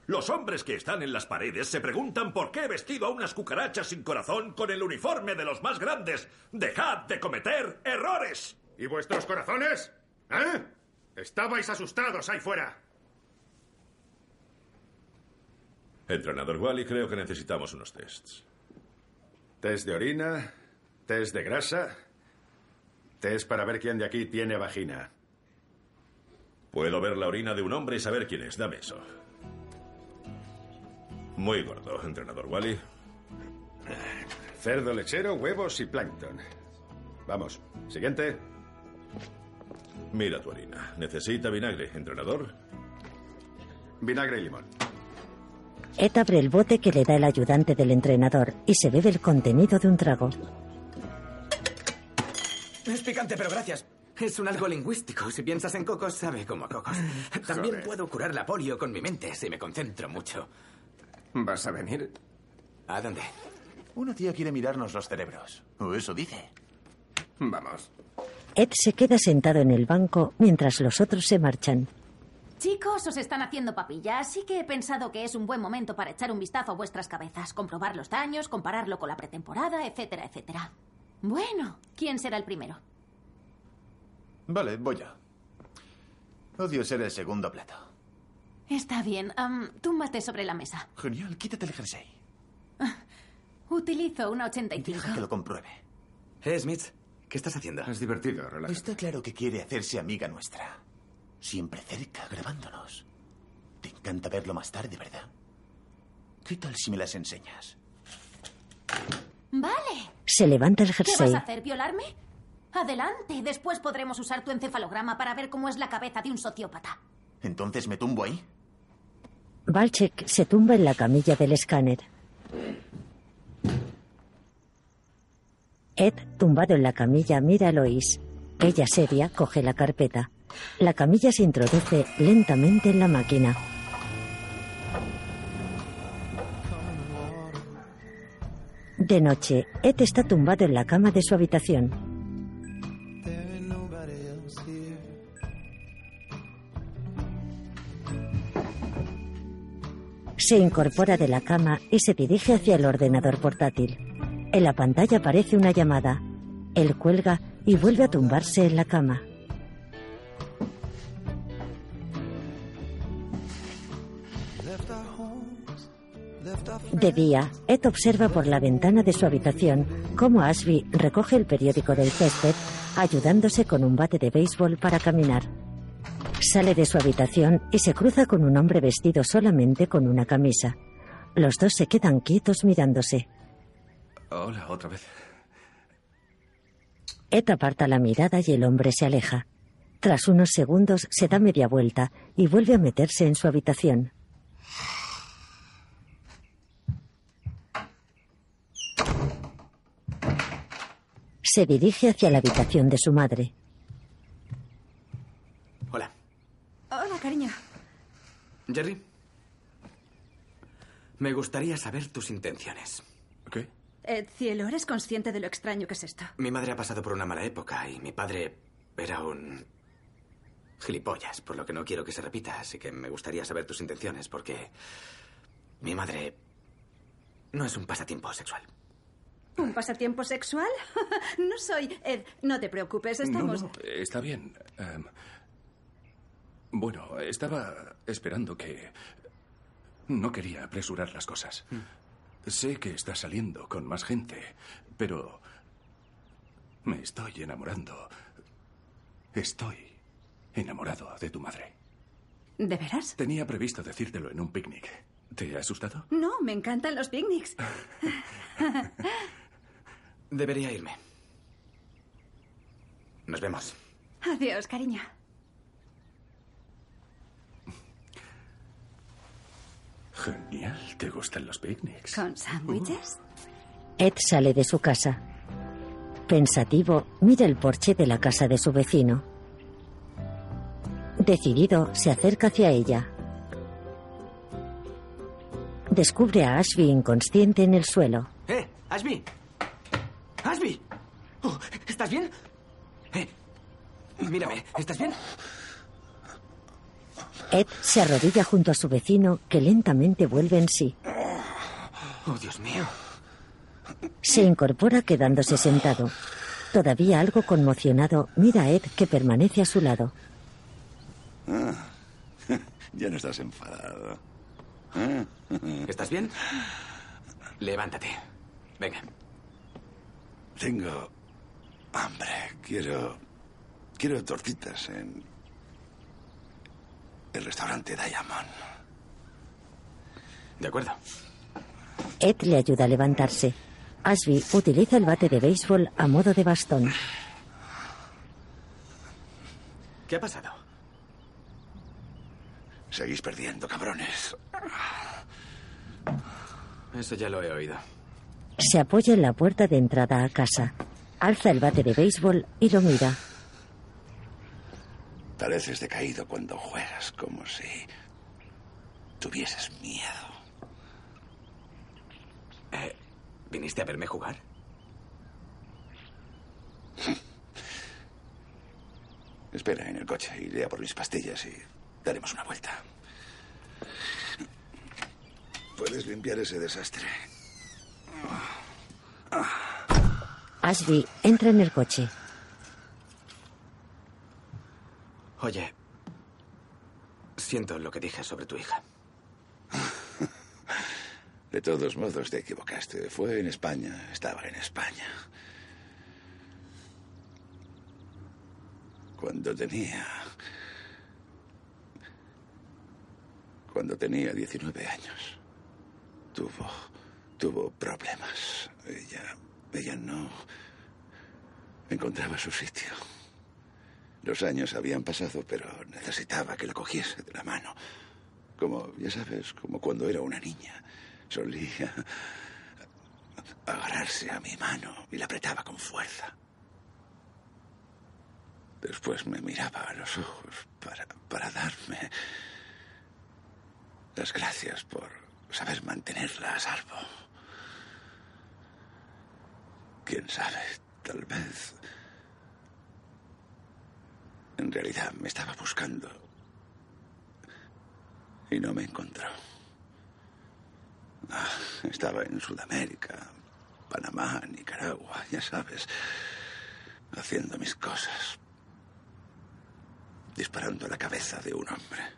Los hombres que están en las paredes se preguntan por qué he vestido a unas cucarachas sin corazón con el uniforme de los más grandes. Dejad de cometer errores. ¿Y vuestros corazones? ¿Eh? Estabais asustados ahí fuera. Entrenador Wally, creo que necesitamos unos tests. Test de orina, test de grasa, test para ver quién de aquí tiene vagina. Puedo ver la orina de un hombre y saber quién es. Dame eso. Muy gordo, entrenador Wally. Cerdo lechero, huevos y plancton. Vamos, siguiente. Mira tu orina. Necesita vinagre, entrenador. Vinagre y limón. Ed abre el bote que le da el ayudante del entrenador y se bebe el contenido de un trago. Es picante, pero gracias. Es un algo lingüístico. Si piensas en cocos, sabe como a cocos. También Joder. puedo curar la polio con mi mente si me concentro mucho. ¿Vas a venir? ¿A dónde? Una tía quiere mirarnos los cerebros. O eso dice. Vamos. Ed se queda sentado en el banco mientras los otros se marchan. Chicos, os están haciendo papilla, así que he pensado que es un buen momento para echar un vistazo a vuestras cabezas, comprobar los daños, compararlo con la pretemporada, etcétera, etcétera. Bueno, ¿quién será el primero? Vale, voy yo. Odio ser el segundo plato. Está bien, am, túmbate sobre la mesa. Genial, quítate el jersey. Utilizo una 85. Deja que lo compruebe. Eh, Smith, ¿qué estás haciendo? Es divertido, relájate. Está claro que quiere hacerse amiga nuestra. Siempre cerca, grabándonos. Te encanta verlo más tarde, ¿verdad? ¿Qué tal si me las enseñas? Vale. Se levanta el ¿Qué vas jersey. a hacer? ¿Violarme? Adelante. Después podremos usar tu encefalograma para ver cómo es la cabeza de un sociópata. ¿Entonces me tumbo ahí? Balchek se tumba en la camilla del escáner. Ed, tumbado en la camilla, mira a Lois. Ella, seria, coge la carpeta. La camilla se introduce lentamente en la máquina. De noche, Ed está tumbado en la cama de su habitación. Se incorpora de la cama y se dirige hacia el ordenador portátil. En la pantalla aparece una llamada. Él cuelga y vuelve a tumbarse en la cama. De día, Ed observa por la ventana de su habitación cómo Ashby recoge el periódico del césped, ayudándose con un bate de béisbol para caminar. Sale de su habitación y se cruza con un hombre vestido solamente con una camisa. Los dos se quedan quietos mirándose. Hola, otra vez. Ed aparta la mirada y el hombre se aleja. Tras unos segundos se da media vuelta y vuelve a meterse en su habitación. Se dirige hacia la habitación de su madre. Hola. Hola, cariño. Jerry. Me gustaría saber tus intenciones. ¿Qué? Ed, cielo, ¿eres consciente de lo extraño que es esto? Mi madre ha pasado por una mala época y mi padre era un gilipollas, por lo que no quiero que se repita, así que me gustaría saber tus intenciones porque mi madre no es un pasatiempo sexual. ¿Un pasatiempo sexual? no soy. Ed, no te preocupes, estamos. No, no, está bien. Em, bueno, estaba esperando que... No quería apresurar las cosas. Sé que estás saliendo con más gente, pero me estoy enamorando. Estoy enamorado de tu madre. ¿De veras? Tenía previsto decírtelo en un picnic. ¿Te ha asustado? No, me encantan los picnics. Debería irme. Nos vemos. Adiós, cariño. Genial, ¿te gustan los picnics? ¿Con sándwiches? Ed sale de su casa. Pensativo, mira el porche de la casa de su vecino. Decidido, se acerca hacia ella. Descubre a Ashby inconsciente en el suelo. ¡Eh! ¡Ashby! ¡Ashby! Oh, ¿Estás bien? ¡Eh! Mírame, ¿estás bien? Ed se arrodilla junto a su vecino, que lentamente vuelve en sí. ¡Oh, Dios mío! Se incorpora quedándose sentado. Todavía algo conmocionado, mira a Ed que permanece a su lado. Ah, ya no estás enfadado. ¿Estás bien? Levántate. Venga. Tengo hambre. Quiero. Quiero tortitas en. El restaurante Diamond. De acuerdo. Ed le ayuda a levantarse. Ashby utiliza el bate de béisbol a modo de bastón. ¿Qué ha pasado? Seguís perdiendo, cabrones. Eso ya lo he oído. Se apoya en la puerta de entrada a casa. Alza el bate de béisbol y lo mira. Pareces decaído cuando juegas, como si tuvieses miedo. Eh, ¿Viniste a verme jugar? Espera en el coche, iré a por mis pastillas y daremos una vuelta. Puedes limpiar ese desastre. Ashby entra en el coche. Oye, siento lo que dije sobre tu hija. De todos modos, te equivocaste. Fue en España. Estaba en España. Cuando tenía... Cuando tenía 19 años. Tuvo... Tuvo problemas. Ella... Ella no... Encontraba su sitio. Los años habían pasado, pero necesitaba que la cogiese de la mano. Como, ya sabes, como cuando era una niña. Solía agarrarse a mi mano y la apretaba con fuerza. Después me miraba a los ojos para, para darme las gracias por saber mantenerla a salvo. Quién sabe, tal vez. En realidad me estaba buscando y no me encontró. Ah, estaba en Sudamérica, Panamá, Nicaragua, ya sabes, haciendo mis cosas, disparando a la cabeza de un hombre.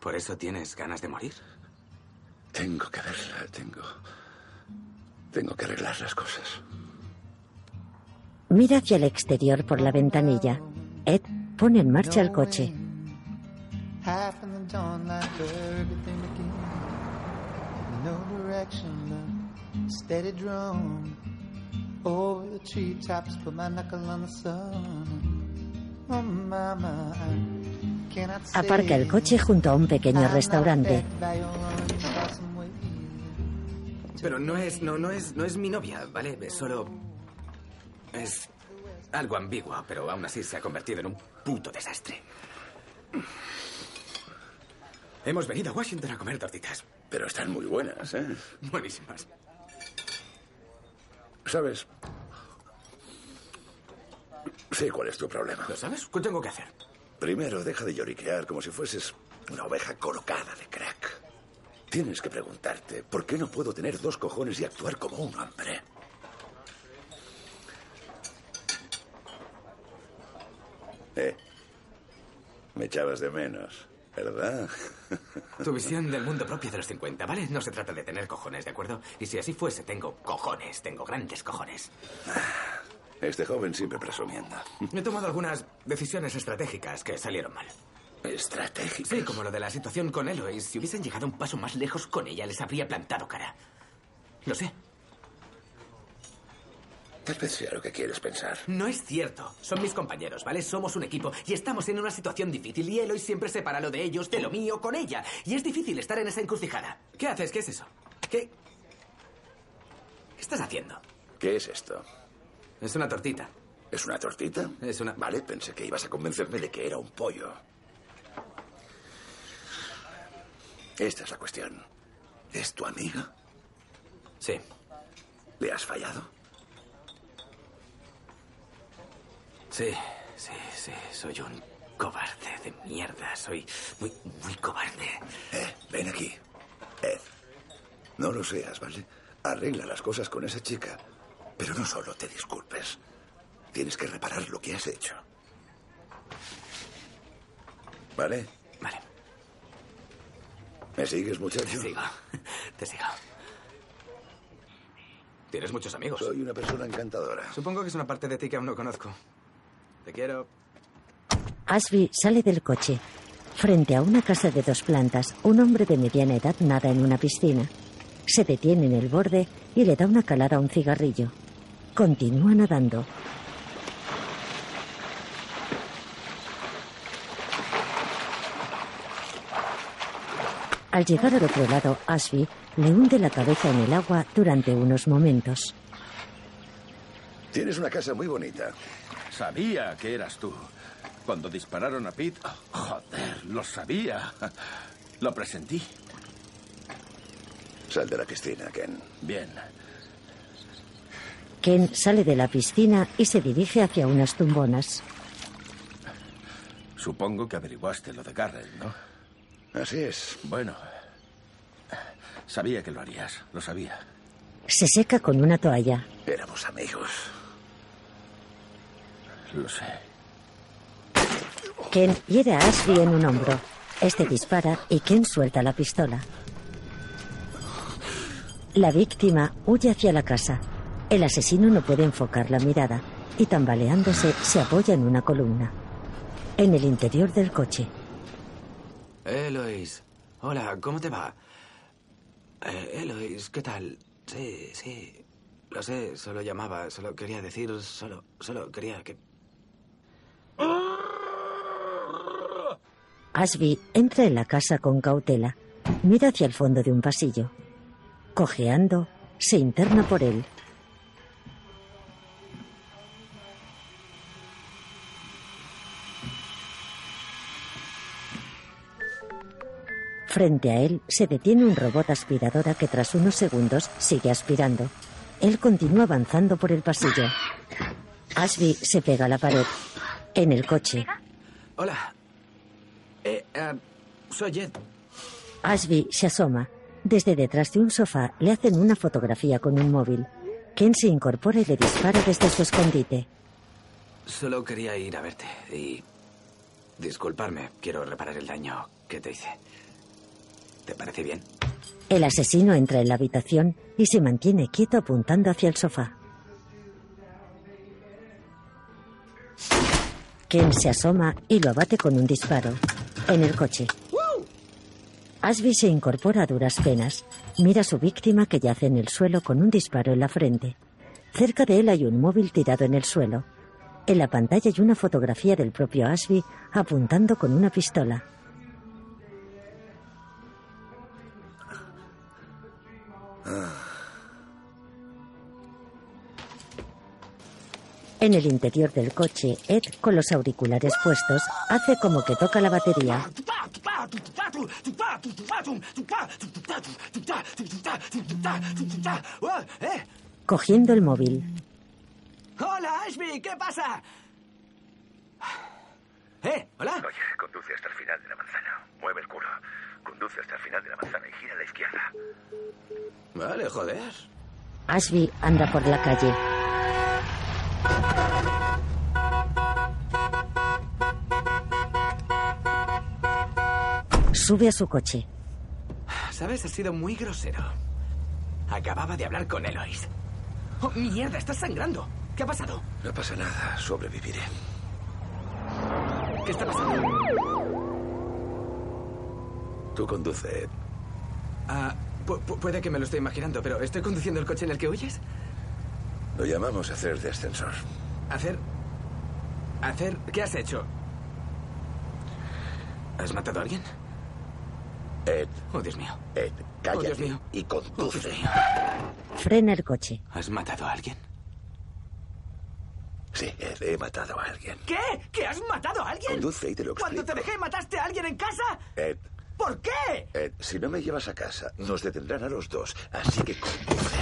¿Por eso tienes ganas de morir? Tengo que verla, tengo. Tengo que arreglar las cosas. Mira hacia el exterior por la ventanilla. Ed pone en marcha el coche. Oh, Aparca el coche junto a un pequeño restaurante. Pero no es, no, no es, no es mi novia, ¿vale? Es solo. Es algo ambiguo, pero aún así se ha convertido en un puto desastre. Hemos venido a Washington a comer tortitas. Pero están muy buenas, ¿eh? Buenísimas. ¿Sabes? Sé cuál es tu problema. ¿Lo sabes? ¿Qué tengo que hacer? Primero, deja de lloriquear como si fueses una oveja colocada de crack. Tienes que preguntarte, ¿por qué no puedo tener dos cojones y actuar como un hombre? Eh, me echabas de menos, ¿verdad? Tu visión del mundo propio de los 50, ¿vale? No se trata de tener cojones, ¿de acuerdo? Y si así fuese, tengo cojones, tengo grandes cojones. Este joven siempre presumiendo. He tomado algunas decisiones estratégicas que salieron mal. ¿Estratégicas? Sí, como lo de la situación con Eloy. Si hubiesen llegado un paso más lejos con ella, les habría plantado cara. Lo sé. Tal vez sea lo que quieres pensar. No es cierto. Son mis compañeros, ¿vale? Somos un equipo y estamos en una situación difícil y Eloy siempre separa lo de ellos de lo mío con ella. Y es difícil estar en esa encrucijada. ¿Qué haces? ¿Qué es eso? ¿Qué? ¿Qué estás haciendo? ¿Qué es esto? Es una tortita. ¿Es una tortita? Es una... Vale, pensé que ibas a convencerme de que era un pollo. Esta es la cuestión. ¿Es tu amiga? Sí. ¿Le has fallado? Sí, sí, sí. Soy un cobarde de mierda. Soy muy, muy cobarde. Eh, ven aquí. Ed. No lo seas, ¿vale? Arregla las cosas con esa chica. Pero no solo te disculpes. Tienes que reparar lo que has hecho. ¿Vale? Vale. ¿Me sigues, muchacho? Te sigo. Te sigo. Tienes muchos amigos. Soy una persona encantadora. Supongo que es una parte de ti que aún no conozco. Te quiero. Ashby sale del coche. Frente a una casa de dos plantas, un hombre de mediana edad nada en una piscina. Se detiene en el borde y le da una calada a un cigarrillo. Continúa nadando. Al llegar al otro lado, Ashby le hunde la cabeza en el agua durante unos momentos. Tienes una casa muy bonita. Sabía que eras tú. Cuando dispararon a Pete, joder, lo sabía. Lo presentí. Sal de la piscina, Ken. Bien. Ken sale de la piscina y se dirige hacia unas tumbonas. Supongo que averiguaste lo de Garrett, ¿no? Así es. Bueno. Sabía que lo harías, lo sabía. Se seca con una toalla. Éramos amigos. Lo sé. Ken hiere a Ashby en un hombro. Este dispara y Ken suelta la pistola. La víctima huye hacia la casa. El asesino no puede enfocar la mirada y tambaleándose se apoya en una columna. En el interior del coche, Elois. Hola, ¿cómo te va? Eh, ¿qué tal? Sí, sí. Lo sé, solo llamaba, solo quería decir, solo, solo quería que... Ashby entra en la casa con cautela. Mira hacia el fondo de un pasillo. Cojeando, se interna por él. Frente a él se detiene un robot aspiradora que tras unos segundos sigue aspirando. Él continúa avanzando por el pasillo. Ashby se pega a la pared. En el coche, Hola. Eh, eh, soy Ed. Ashby se asoma. Desde detrás de un sofá le hacen una fotografía con un móvil. Ken se incorpora y le dispara desde su escondite. Solo quería ir a verte y disculparme. Quiero reparar el daño que te hice. ¿Te parece bien? El asesino entra en la habitación y se mantiene quieto apuntando hacia el sofá. Ken se asoma y lo abate con un disparo. En el coche. Ashby se incorpora a duras penas. Mira a su víctima que yace en el suelo con un disparo en la frente. Cerca de él hay un móvil tirado en el suelo. En la pantalla hay una fotografía del propio Ashby apuntando con una pistola. En el interior del coche, Ed, con los auriculares puestos, hace como que toca la batería. Cogiendo el móvil. Hola, Ashby, ¿qué pasa? ¿Eh? ¿Hola? Oye, conduce hasta el final de la manzana. Mueve el culo. Conduce hasta el final de la manzana y gira a la izquierda. Vale, joder. Ashby anda por la calle. Sube a su coche. ¿Sabes? Has sido muy grosero. Acababa de hablar con Eloise. Oh, mierda, estás sangrando. ¿Qué ha pasado? No pasa nada, sobreviviré. ¿Qué está pasando? Tú conduce. Ah, pu- pu- puede que me lo esté imaginando, pero ¿estoy conduciendo el coche en el que huyes? Lo llamamos hacer de ascensor. ¿Hacer? ¿Hacer? ¿Qué has hecho? ¿Has matado a alguien? Ed. Oh, Dios mío. Ed, cállate Oh, Dios mío. y conduce. Frena el coche. ¿Has matado a alguien? Sí, Ed, he matado a alguien. ¿Qué? ¿Que has matado a alguien? Conduce y te lo ¿Cuando te dejé mataste a alguien en casa? Ed, ¿Por qué? Ed, si no me llevas a casa, nos detendrán a los dos. Así que conduce.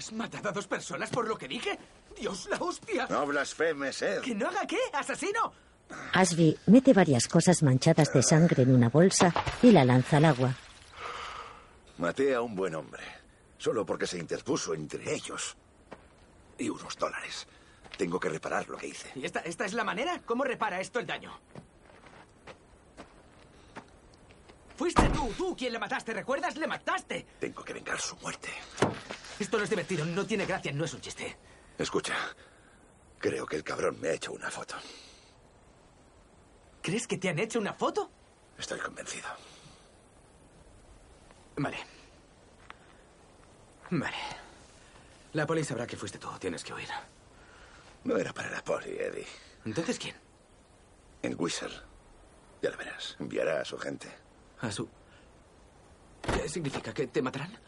¿Has matado a dos personas por lo que dije? ¡Dios, la hostia! No blasfemes, Ed. ¿Que no haga qué? ¿Asesino? Ashby mete varias cosas manchadas de sangre en una bolsa y la lanza al agua. Maté a un buen hombre. Solo porque se interpuso entre ellos. Y unos dólares. Tengo que reparar lo que hice. ¿Y esta, esta es la manera? ¿Cómo repara esto el daño? Fuiste tú, tú quien le mataste, ¿recuerdas? ¡Le mataste! Tengo que vengar su muerte. Esto no es divertido, no tiene gracia, no es un chiste. Escucha, creo que el cabrón me ha hecho una foto. ¿Crees que te han hecho una foto? Estoy convencido. Vale. Vale. La poli sabrá que fuiste tú, tienes que huir. No era para la poli, Eddie. ¿Entonces quién? En Whistle. Ya lo verás. Enviará a su gente. A su... ¿Qué significa? ¿Que te matarán?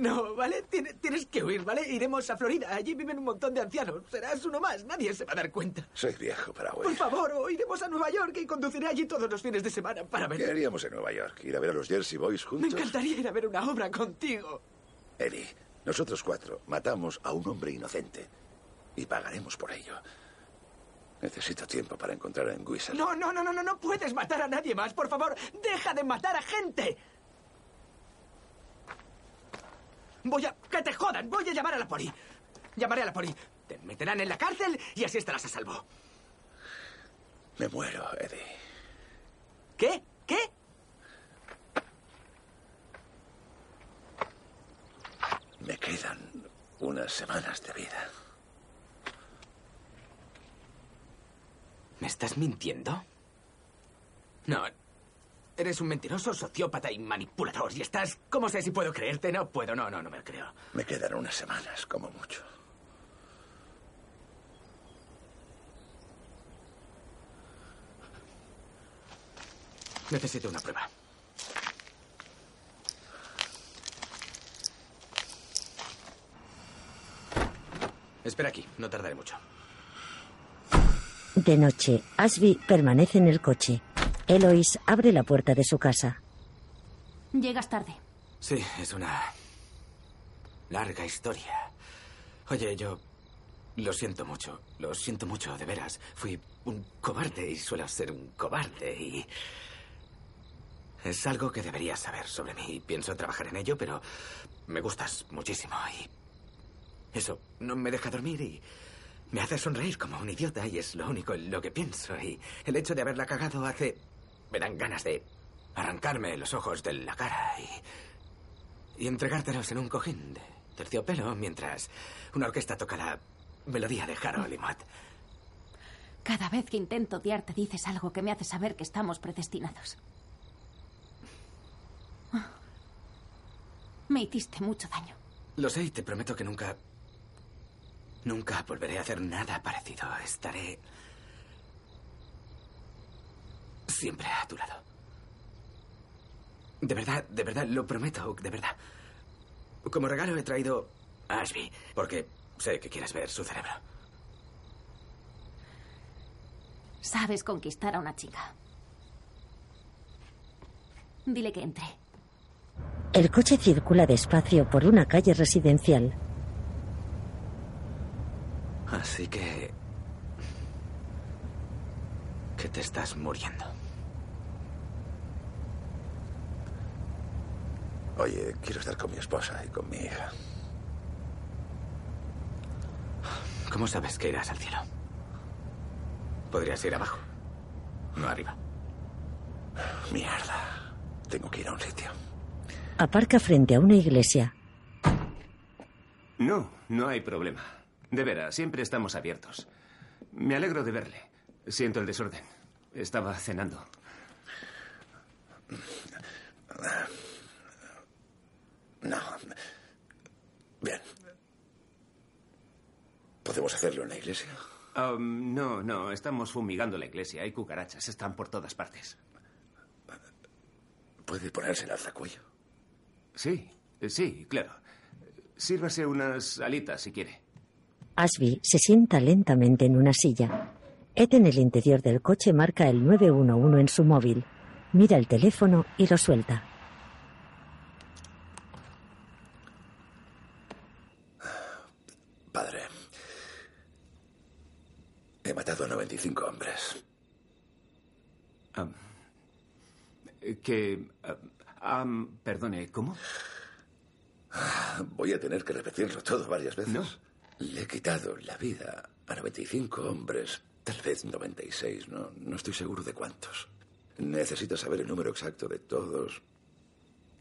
No, ¿vale? Tiene- tienes que huir, ¿vale? Iremos a Florida. Allí viven un montón de ancianos. Serás uno más. Nadie se va a dar cuenta. Soy viejo para Por favor, o iremos a Nueva York y conduciré allí todos los fines de semana para ver... ¿Qué haríamos en Nueva York? ¿Ir a ver a los Jersey Boys Me juntos? encantaría ir a ver una obra contigo. Eddie, nosotros cuatro matamos a un hombre inocente. Y pagaremos por ello. Necesito tiempo para encontrar a Whistle. No, no, no, no, no, no puedes matar a nadie más. Por favor, deja de matar a gente. Voy a... ¡Que te jodan! Voy a llamar a la poli. Llamaré a la poli. Te meterán en la cárcel y así estarás a salvo. Me muero, Eddie. ¿Qué? ¿Qué? Me quedan unas semanas de vida. ¿Me estás mintiendo? No. Eres un mentiroso, sociópata y manipulador. Y estás. ¿Cómo sé si puedo creerte? No puedo, no, no, no me lo creo. Me quedan unas semanas, como mucho. Necesito una prueba. Espera aquí, no tardaré mucho. De noche, Ashby permanece en el coche. Eloise abre la puerta de su casa. Llegas tarde. Sí, es una larga historia. Oye, yo lo siento mucho, lo siento mucho, de veras. Fui un cobarde y suelo ser un cobarde y... Es algo que deberías saber sobre mí. Pienso trabajar en ello, pero me gustas muchísimo y... Eso no me deja dormir y me hace sonreír como un idiota y es lo único en lo que pienso. Y el hecho de haberla cagado hace... Me dan ganas de arrancarme los ojos de la cara y... y entregártelos en un cojín de terciopelo mientras una orquesta toca la melodía de Harold y Matt. Cada vez que intento odiarte dices algo que me hace saber que estamos predestinados. Me hiciste mucho daño. Lo sé y te prometo que nunca... Nunca volveré a hacer nada parecido. Estaré... Siempre a tu lado. De verdad, de verdad, lo prometo, de verdad. Como regalo he traído a Ashby, porque sé que quieres ver su cerebro. Sabes conquistar a una chica. Dile que entre. El coche circula despacio por una calle residencial. Así que... que te estás muriendo. Oye, quiero estar con mi esposa y con mi hija. ¿Cómo sabes que irás al cielo? Podrías ir abajo, no arriba. Mierda. Tengo que ir a un sitio. Aparca frente a una iglesia. No, no hay problema. De veras, siempre estamos abiertos. Me alegro de verle. Siento el desorden. Estaba cenando. No. Bien. ¿Podemos hacerlo en la iglesia? Um, no, no, estamos fumigando la iglesia. Hay cucarachas, están por todas partes. ¿Puede ponerse el alzacuello? Sí, sí, claro. Sírvase unas alitas si quiere. Ashby se sienta lentamente en una silla. Ed en el interior del coche marca el 911 en su móvil. Mira el teléfono y lo suelta. Padre. He matado a 95 hombres. Um, que... um, perdone, ¿cómo? Voy a tener que repetirlo todo varias veces. Le he quitado la vida a 95 hombres, tal vez 96, no, no estoy seguro de cuántos. Necesito saber el número exacto de todos,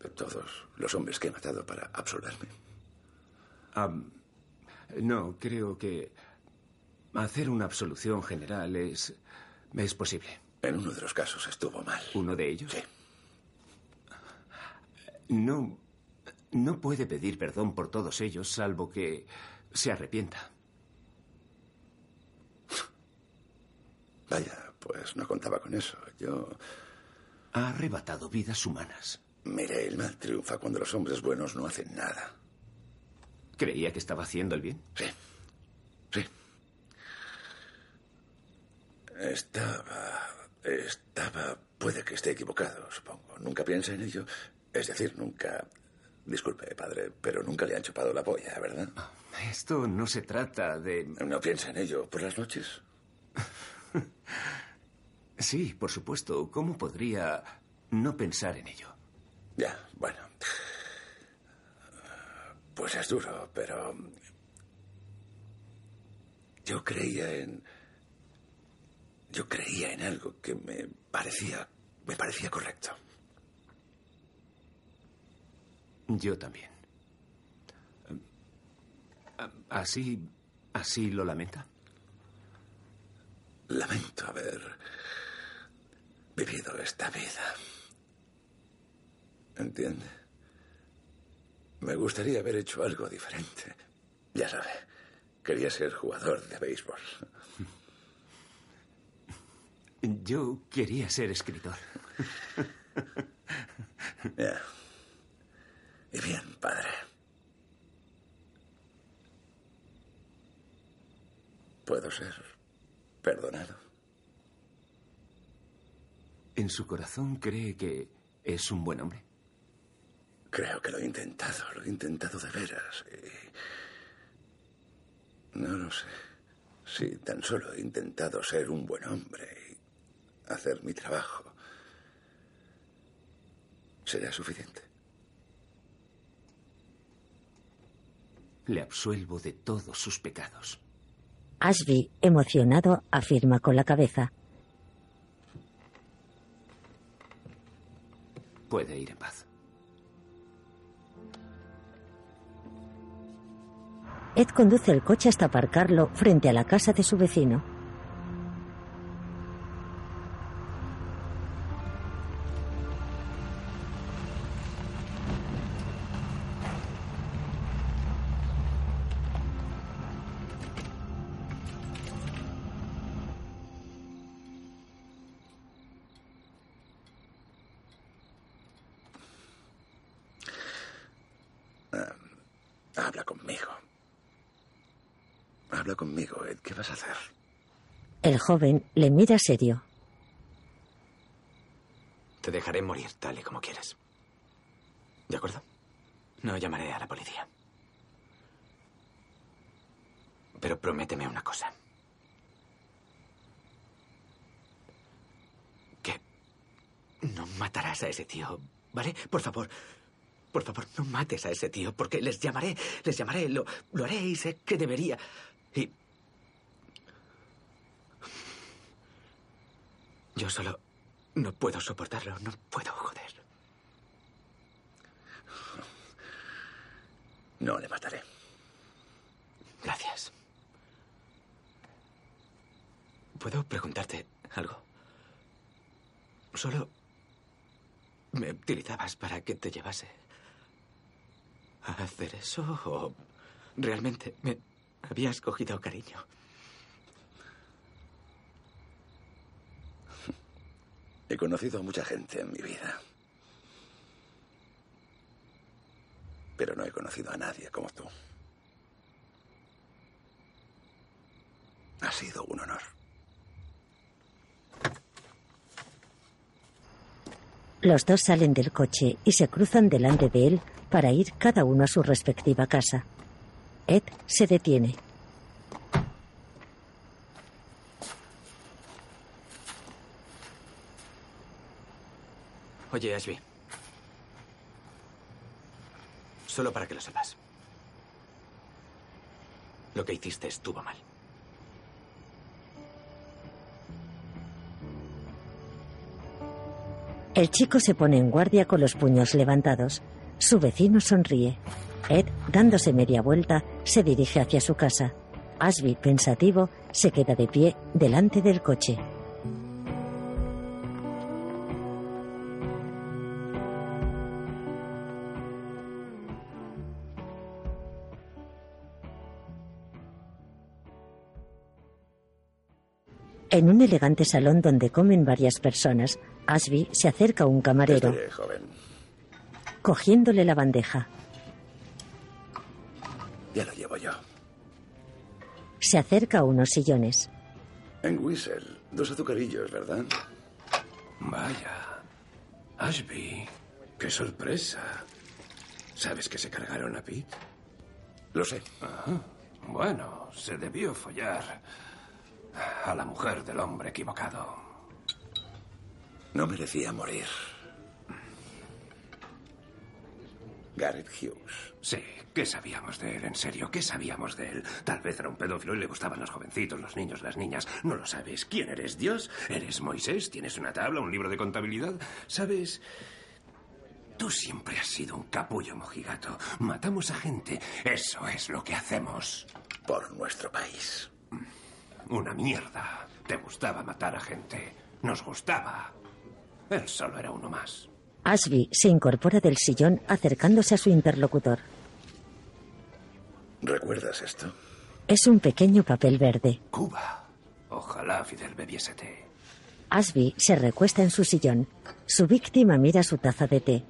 de todos los hombres que he matado para absolverme. Um, no, creo que hacer una absolución general es, es posible. En uno de los casos estuvo mal. ¿Uno de ellos? Sí. No, no puede pedir perdón por todos ellos, salvo que se arrepienta. Vaya, pues no contaba con eso. Yo... Ha arrebatado vidas humanas. Mire, el mal triunfa cuando los hombres buenos no hacen nada. ¿Creía que estaba haciendo el bien? Sí. Sí. Estaba... Estaba... Puede que esté equivocado, supongo. Nunca piensa en ello. Es decir, nunca... Disculpe, padre, pero nunca le han chupado la polla, ¿verdad? Esto no se trata de... ¿No piensa en ello por las noches? sí, por supuesto. ¿Cómo podría no pensar en ello? Ya, bueno. Pues es duro, pero... Yo creía en... Yo creía en algo que me parecía... me parecía correcto. Yo también. ¿Así... así lo lamenta? Lamento haber vivido esta vida. ¿Entiende? Me gustaría haber hecho algo diferente. Ya sabe, quería ser jugador de béisbol. Yo quería ser escritor. Ya. Y bien, padre. ¿Puedo ser perdonado? ¿En su corazón cree que es un buen hombre? Creo que lo he intentado, lo he intentado de veras. y No lo sé. Si tan solo he intentado ser un buen hombre hacer mi trabajo, ¿será suficiente? Le absuelvo de todos sus pecados. Ashby, emocionado, afirma con la cabeza. Puede ir en paz. Ed conduce el coche hasta aparcarlo frente a la casa de su vecino. Joven le mira serio. Te dejaré morir tal y como quieres. ¿De acuerdo? No llamaré a la policía. Pero prométeme una cosa. Que no matarás a ese tío, ¿vale? Por favor, por favor, no mates a ese tío, porque les llamaré, les llamaré, lo, lo haré y sé que debería. Y... Yo solo no puedo soportarlo, no puedo, joder. No le mataré. Gracias. ¿Puedo preguntarte algo? Solo me utilizabas para que te llevase a hacer eso o realmente me habías cogido cariño. He conocido a mucha gente en mi vida. Pero no he conocido a nadie como tú. Ha sido un honor. Los dos salen del coche y se cruzan delante de él para ir cada uno a su respectiva casa. Ed se detiene. Oye, Ashby. Solo para que lo sepas. Lo que hiciste estuvo mal. El chico se pone en guardia con los puños levantados. Su vecino sonríe. Ed, dándose media vuelta, se dirige hacia su casa. Ashby, pensativo, se queda de pie delante del coche. En un elegante salón donde comen varias personas, Ashby se acerca a un camarero, Este, joven, cogiéndole la bandeja. ya lo llevo yo. Se acerca a unos sillones. En Whistle, dos azucarillos, ¿verdad? Vaya. Ashby, qué sorpresa. ¿Sabes que se cargaron a Pete? Lo sé. Ah, bueno, se debió follar a la mujer del hombre equivocado. No merecía morir. Garrett Hughes. Sí, ¿qué sabíamos de él? En serio, ¿qué sabíamos de él? Tal vez era un pedófilo y le gustaban los jovencitos, los niños, las niñas. No lo sabes. ¿Quién eres? ¿Dios? ¿Eres Moisés? ¿Tienes una tabla, un libro de contabilidad? ¿Sabes? Tú siempre has sido un capullo mojigato. Matamos a gente. Eso es lo que hacemos. Por nuestro país. Una mierda. Te gustaba matar a gente. Nos gustaba. Él solo era uno más. Ashby se incorpora del sillón acercándose a su interlocutor. ¿Recuerdas esto? Es un pequeño papel verde. Cuba. Ojalá Fidel bebiese té. Ashby se recuesta en su sillón. Su víctima mira su taza de té.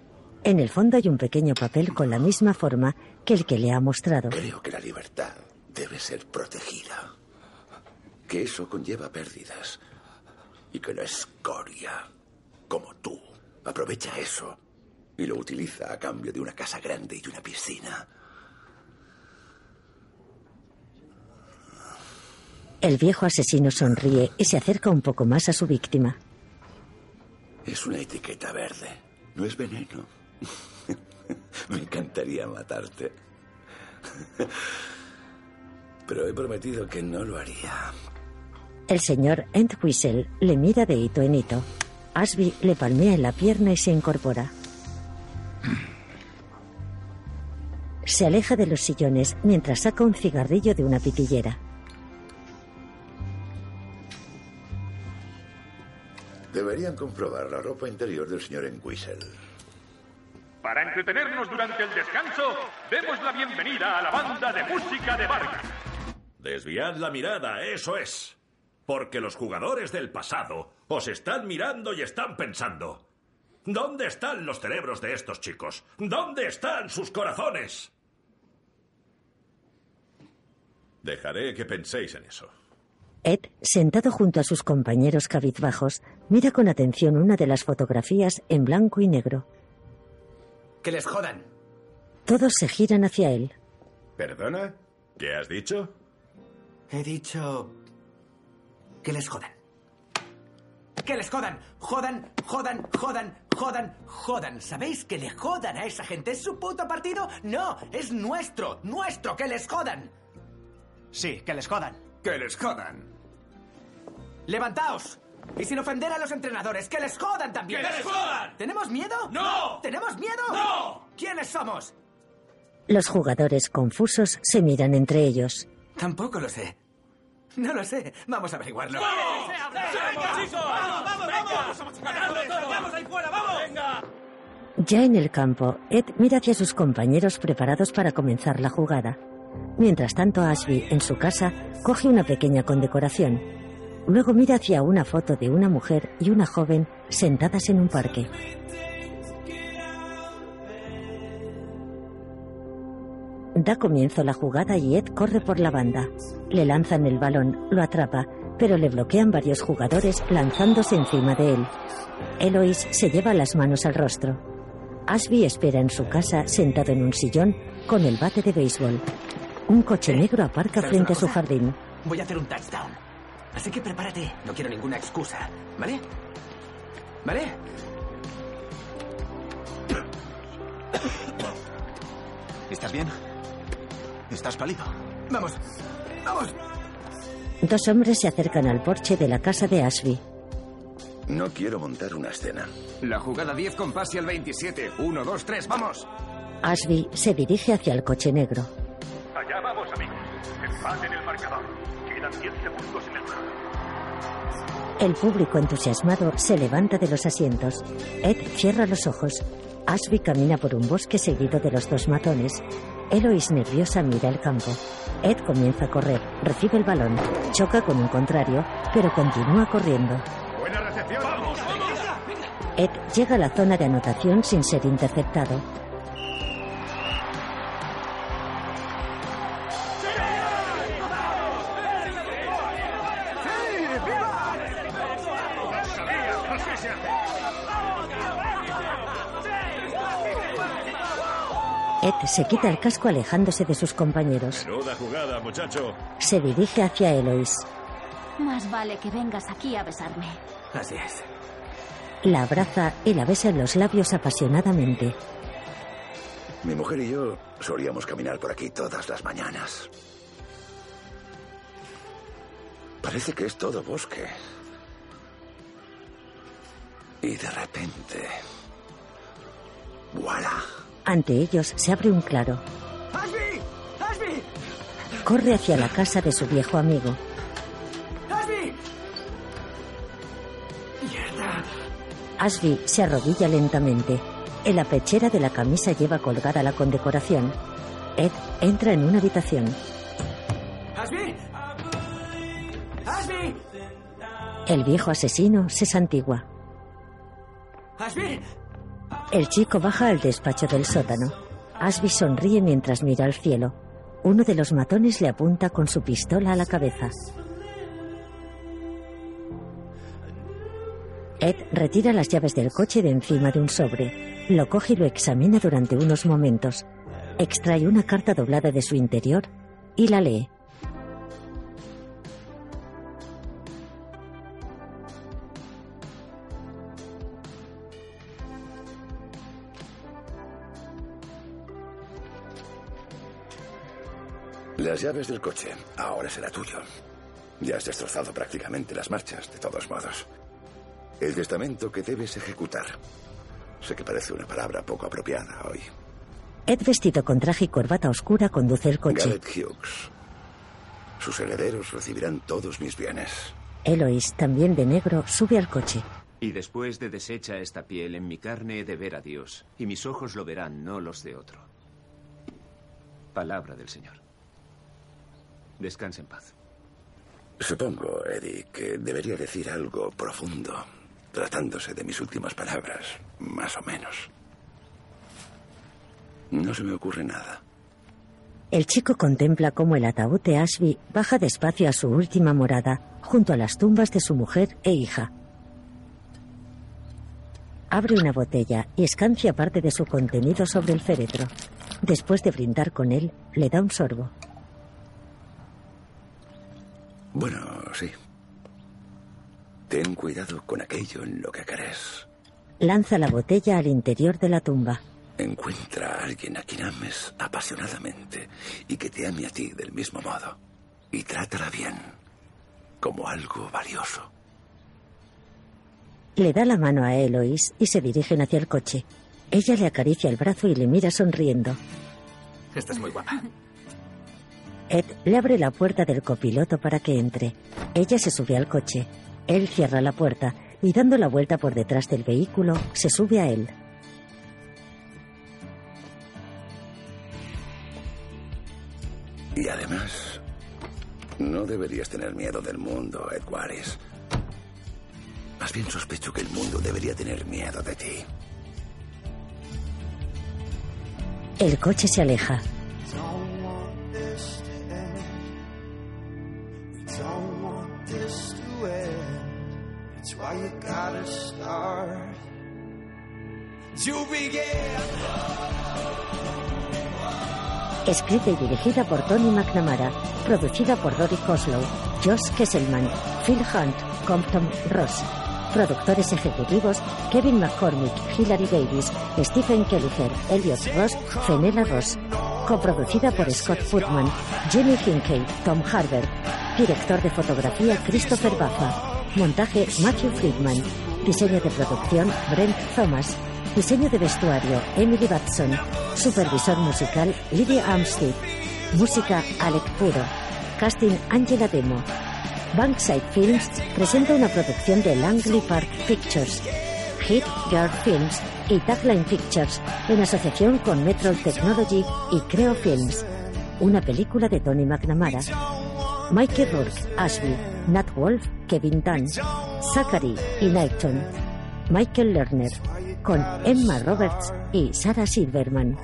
En el fondo hay un pequeño papel con la misma forma que el que le ha mostrado. Creo que la libertad debe ser protegida. Que eso conlleva pérdidas. Y que la escoria, como tú, aprovecha eso y lo utiliza a cambio de una casa grande y una piscina. El viejo asesino sonríe y se acerca un poco más a su víctima. Es una etiqueta verde. No es veneno. Me encantaría matarte. Pero he prometido que no lo haría. El señor Entwistle le mira de hito en hito. Ashby le palmea en la pierna y se incorpora. Se aleja de los sillones mientras saca un cigarrillo de una pitillera. Deberían comprobar la ropa interior del señor Enquisel. Para entretenernos durante el descanso, demos la bienvenida a la banda de música de Vargas. Desviad la mirada, eso es. Porque los jugadores del pasado os están mirando y están pensando. ¿Dónde están los cerebros de estos chicos? ¿Dónde están sus corazones? Dejaré que penséis en eso. Ed, sentado junto a sus compañeros cabizbajos, mira con atención una de las fotografías en blanco y negro. Que les jodan. Todos se giran hacia él. ¿Perdona? ¿Qué has dicho? He dicho... Que les jodan. Que les jodan. Jodan, jodan, jodan, jodan, jodan. ¿Sabéis que le jodan a esa gente? ¿Es su puto partido? No, es nuestro, nuestro, que les jodan. Sí, que les jodan. Que les jodan. Levantaos. Y sin ofender a los entrenadores, que les jodan también. ¡Que les jodan! ¿Tenemos miedo? ¡No! ¿Tenemos miedo? ¡No! ¿Quiénes somos? Los jugadores confusos se miran entre ellos. Tampoco lo sé. No lo sé. Vamos a averiguarlo. ¡Vamos! ¡Venga, chicos! ¡Vamos, vamos, vamos! ¡Vamos, vamos ahí fuera, vamos! ¡Venga! Ya en el campo, Ed mira hacia sus compañeros preparados para comenzar la jugada. Mientras tanto, Ashby, en su casa, coge una pequeña condecoración. Luego mira hacia una foto de una mujer y una joven sentadas en un parque. Da comienzo la jugada y Ed corre por la banda. Le lanzan el balón, lo atrapa, pero le bloquean varios jugadores lanzándose encima de él. Eloise se lleva las manos al rostro. Ashby espera en su casa sentado en un sillón con el bate de béisbol. Un coche negro aparca ¿sabes frente a su jardín. Voy a hacer un touchdown. Así que prepárate. No quiero ninguna excusa. ¿Vale? ¿Vale? ¿Estás bien? ¿Estás pálido? Vamos. Vamos. Dos hombres se acercan al porche de la casa de Ashby. No quiero montar una escena. La jugada 10 con pase al 27. 1, 2, 3, vamos. Ashby se dirige hacia el coche negro. Allá vamos, amigos. Empate en el marcador. Quedan 10 segundos en el juego. El público entusiasmado se levanta de los asientos. Ed cierra los ojos. Ashby camina por un bosque seguido de los dos matones. Eloise nerviosa mira el campo. Ed comienza a correr, recibe el balón, choca con un contrario, pero continúa corriendo. Buena recepción. ¡Vamos, vamos! Ed llega a la zona de anotación sin ser interceptado. Ed se quita el casco alejándose de sus compañeros. Menuda jugada, muchacho. Se dirige hacia Eloise. Más vale que vengas aquí a besarme. Así es. La abraza y la besa en los labios apasionadamente. Mi mujer y yo solíamos caminar por aquí todas las mañanas. Parece que es todo bosque. Y de repente... ¡Voilà! Ante ellos se abre un claro. ¡Ashby! ¡Ashby! Corre hacia la casa de su viejo amigo. ¡Ashby! ¡Mierda! Ashby se arrodilla lentamente. En la pechera de la camisa lleva colgada la condecoración. Ed entra en una habitación. ¡Ashby! ¡Ashby! El viejo asesino se santigua. ¡Ashby! El chico baja al despacho del sótano. Ashby sonríe mientras mira al cielo. Uno de los matones le apunta con su pistola a la cabeza. Ed retira las llaves del coche de encima de un sobre. Lo coge y lo examina durante unos momentos. Extrae una carta doblada de su interior y la lee. Las llaves del coche. Ahora será tuyo. Ya has destrozado prácticamente las marchas, de todos modos. El testamento que debes ejecutar. Sé que parece una palabra poco apropiada hoy. Ed, vestido con traje y corbata oscura, conduce el coche. Garrett Hughes. Sus herederos recibirán todos mis bienes. Eloise, también de negro, sube al coche. Y después de deshecha esta piel, en mi carne he de ver a Dios, y mis ojos lo verán, no los de otro. Palabra del Señor. Descanse en paz. Supongo, Eddie, que debería decir algo profundo, tratándose de mis últimas palabras, más o menos. No se me ocurre nada. El chico contempla cómo el ataúd de Ashby baja despacio a su última morada, junto a las tumbas de su mujer e hija. Abre una botella y escancia parte de su contenido sobre el féretro. Después de brindar con él, le da un sorbo. Bueno, sí. Ten cuidado con aquello en lo que crees. Lanza la botella al interior de la tumba. Encuentra a alguien a quien ames apasionadamente y que te ame a ti del mismo modo. Y trátala bien, como algo valioso. Le da la mano a Eloise y se dirigen hacia el coche. Ella le acaricia el brazo y le mira sonriendo. Estás muy guapa. Ed le abre la puerta del copiloto para que entre. Ella se sube al coche. Él cierra la puerta y dando la vuelta por detrás del vehículo, se sube a él. Y además, no deberías tener miedo del mundo, Ed Warris. Más bien sospecho que el mundo debería tener miedo de ti. El coche se aleja. Escrita y dirigida por Tony McNamara. Producida por Rory Coslow, Josh Kesselman, Phil Hunt, Compton Ross. Productores ejecutivos Kevin McCormick, Hilary Davis, Stephen Kelliher, Elliot Ross, Fenella Ross. Coproducida por Scott Putman, Jenny Hinkey, Tom Harber. Director de fotografía Christopher Baffa. Montaje Matthew Friedman. Diseño de producción Brent Thomas. Diseño de vestuario Emily Batson. Supervisor musical Lydia Armstead. Música Alec Puro. Casting Angela Demo. Bankside Films presenta una producción de Langley Park Pictures, Hit Girl Films y Tagline Pictures en asociación con Metro Technology y Creo Films. Una película de Tony McNamara. Mikey Rourke, Ashby, Nat Wolf, Kevin Dunn, Zachary y Knighton. Michael Lerner, con Emma Roberts y Sarah Silverman.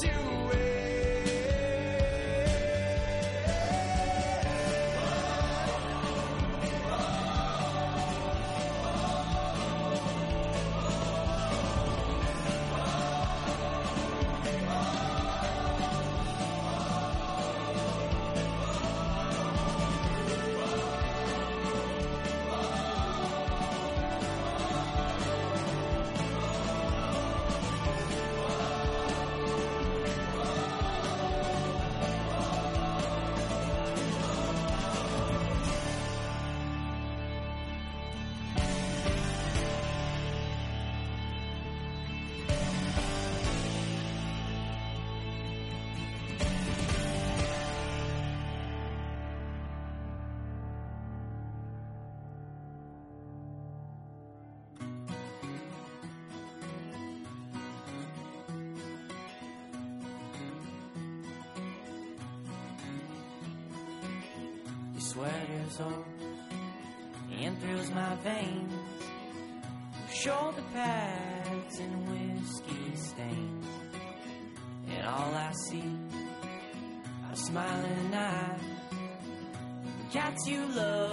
to my veins, shoulder pads and whiskey stains. And all I see are smiling eyes, cats you love.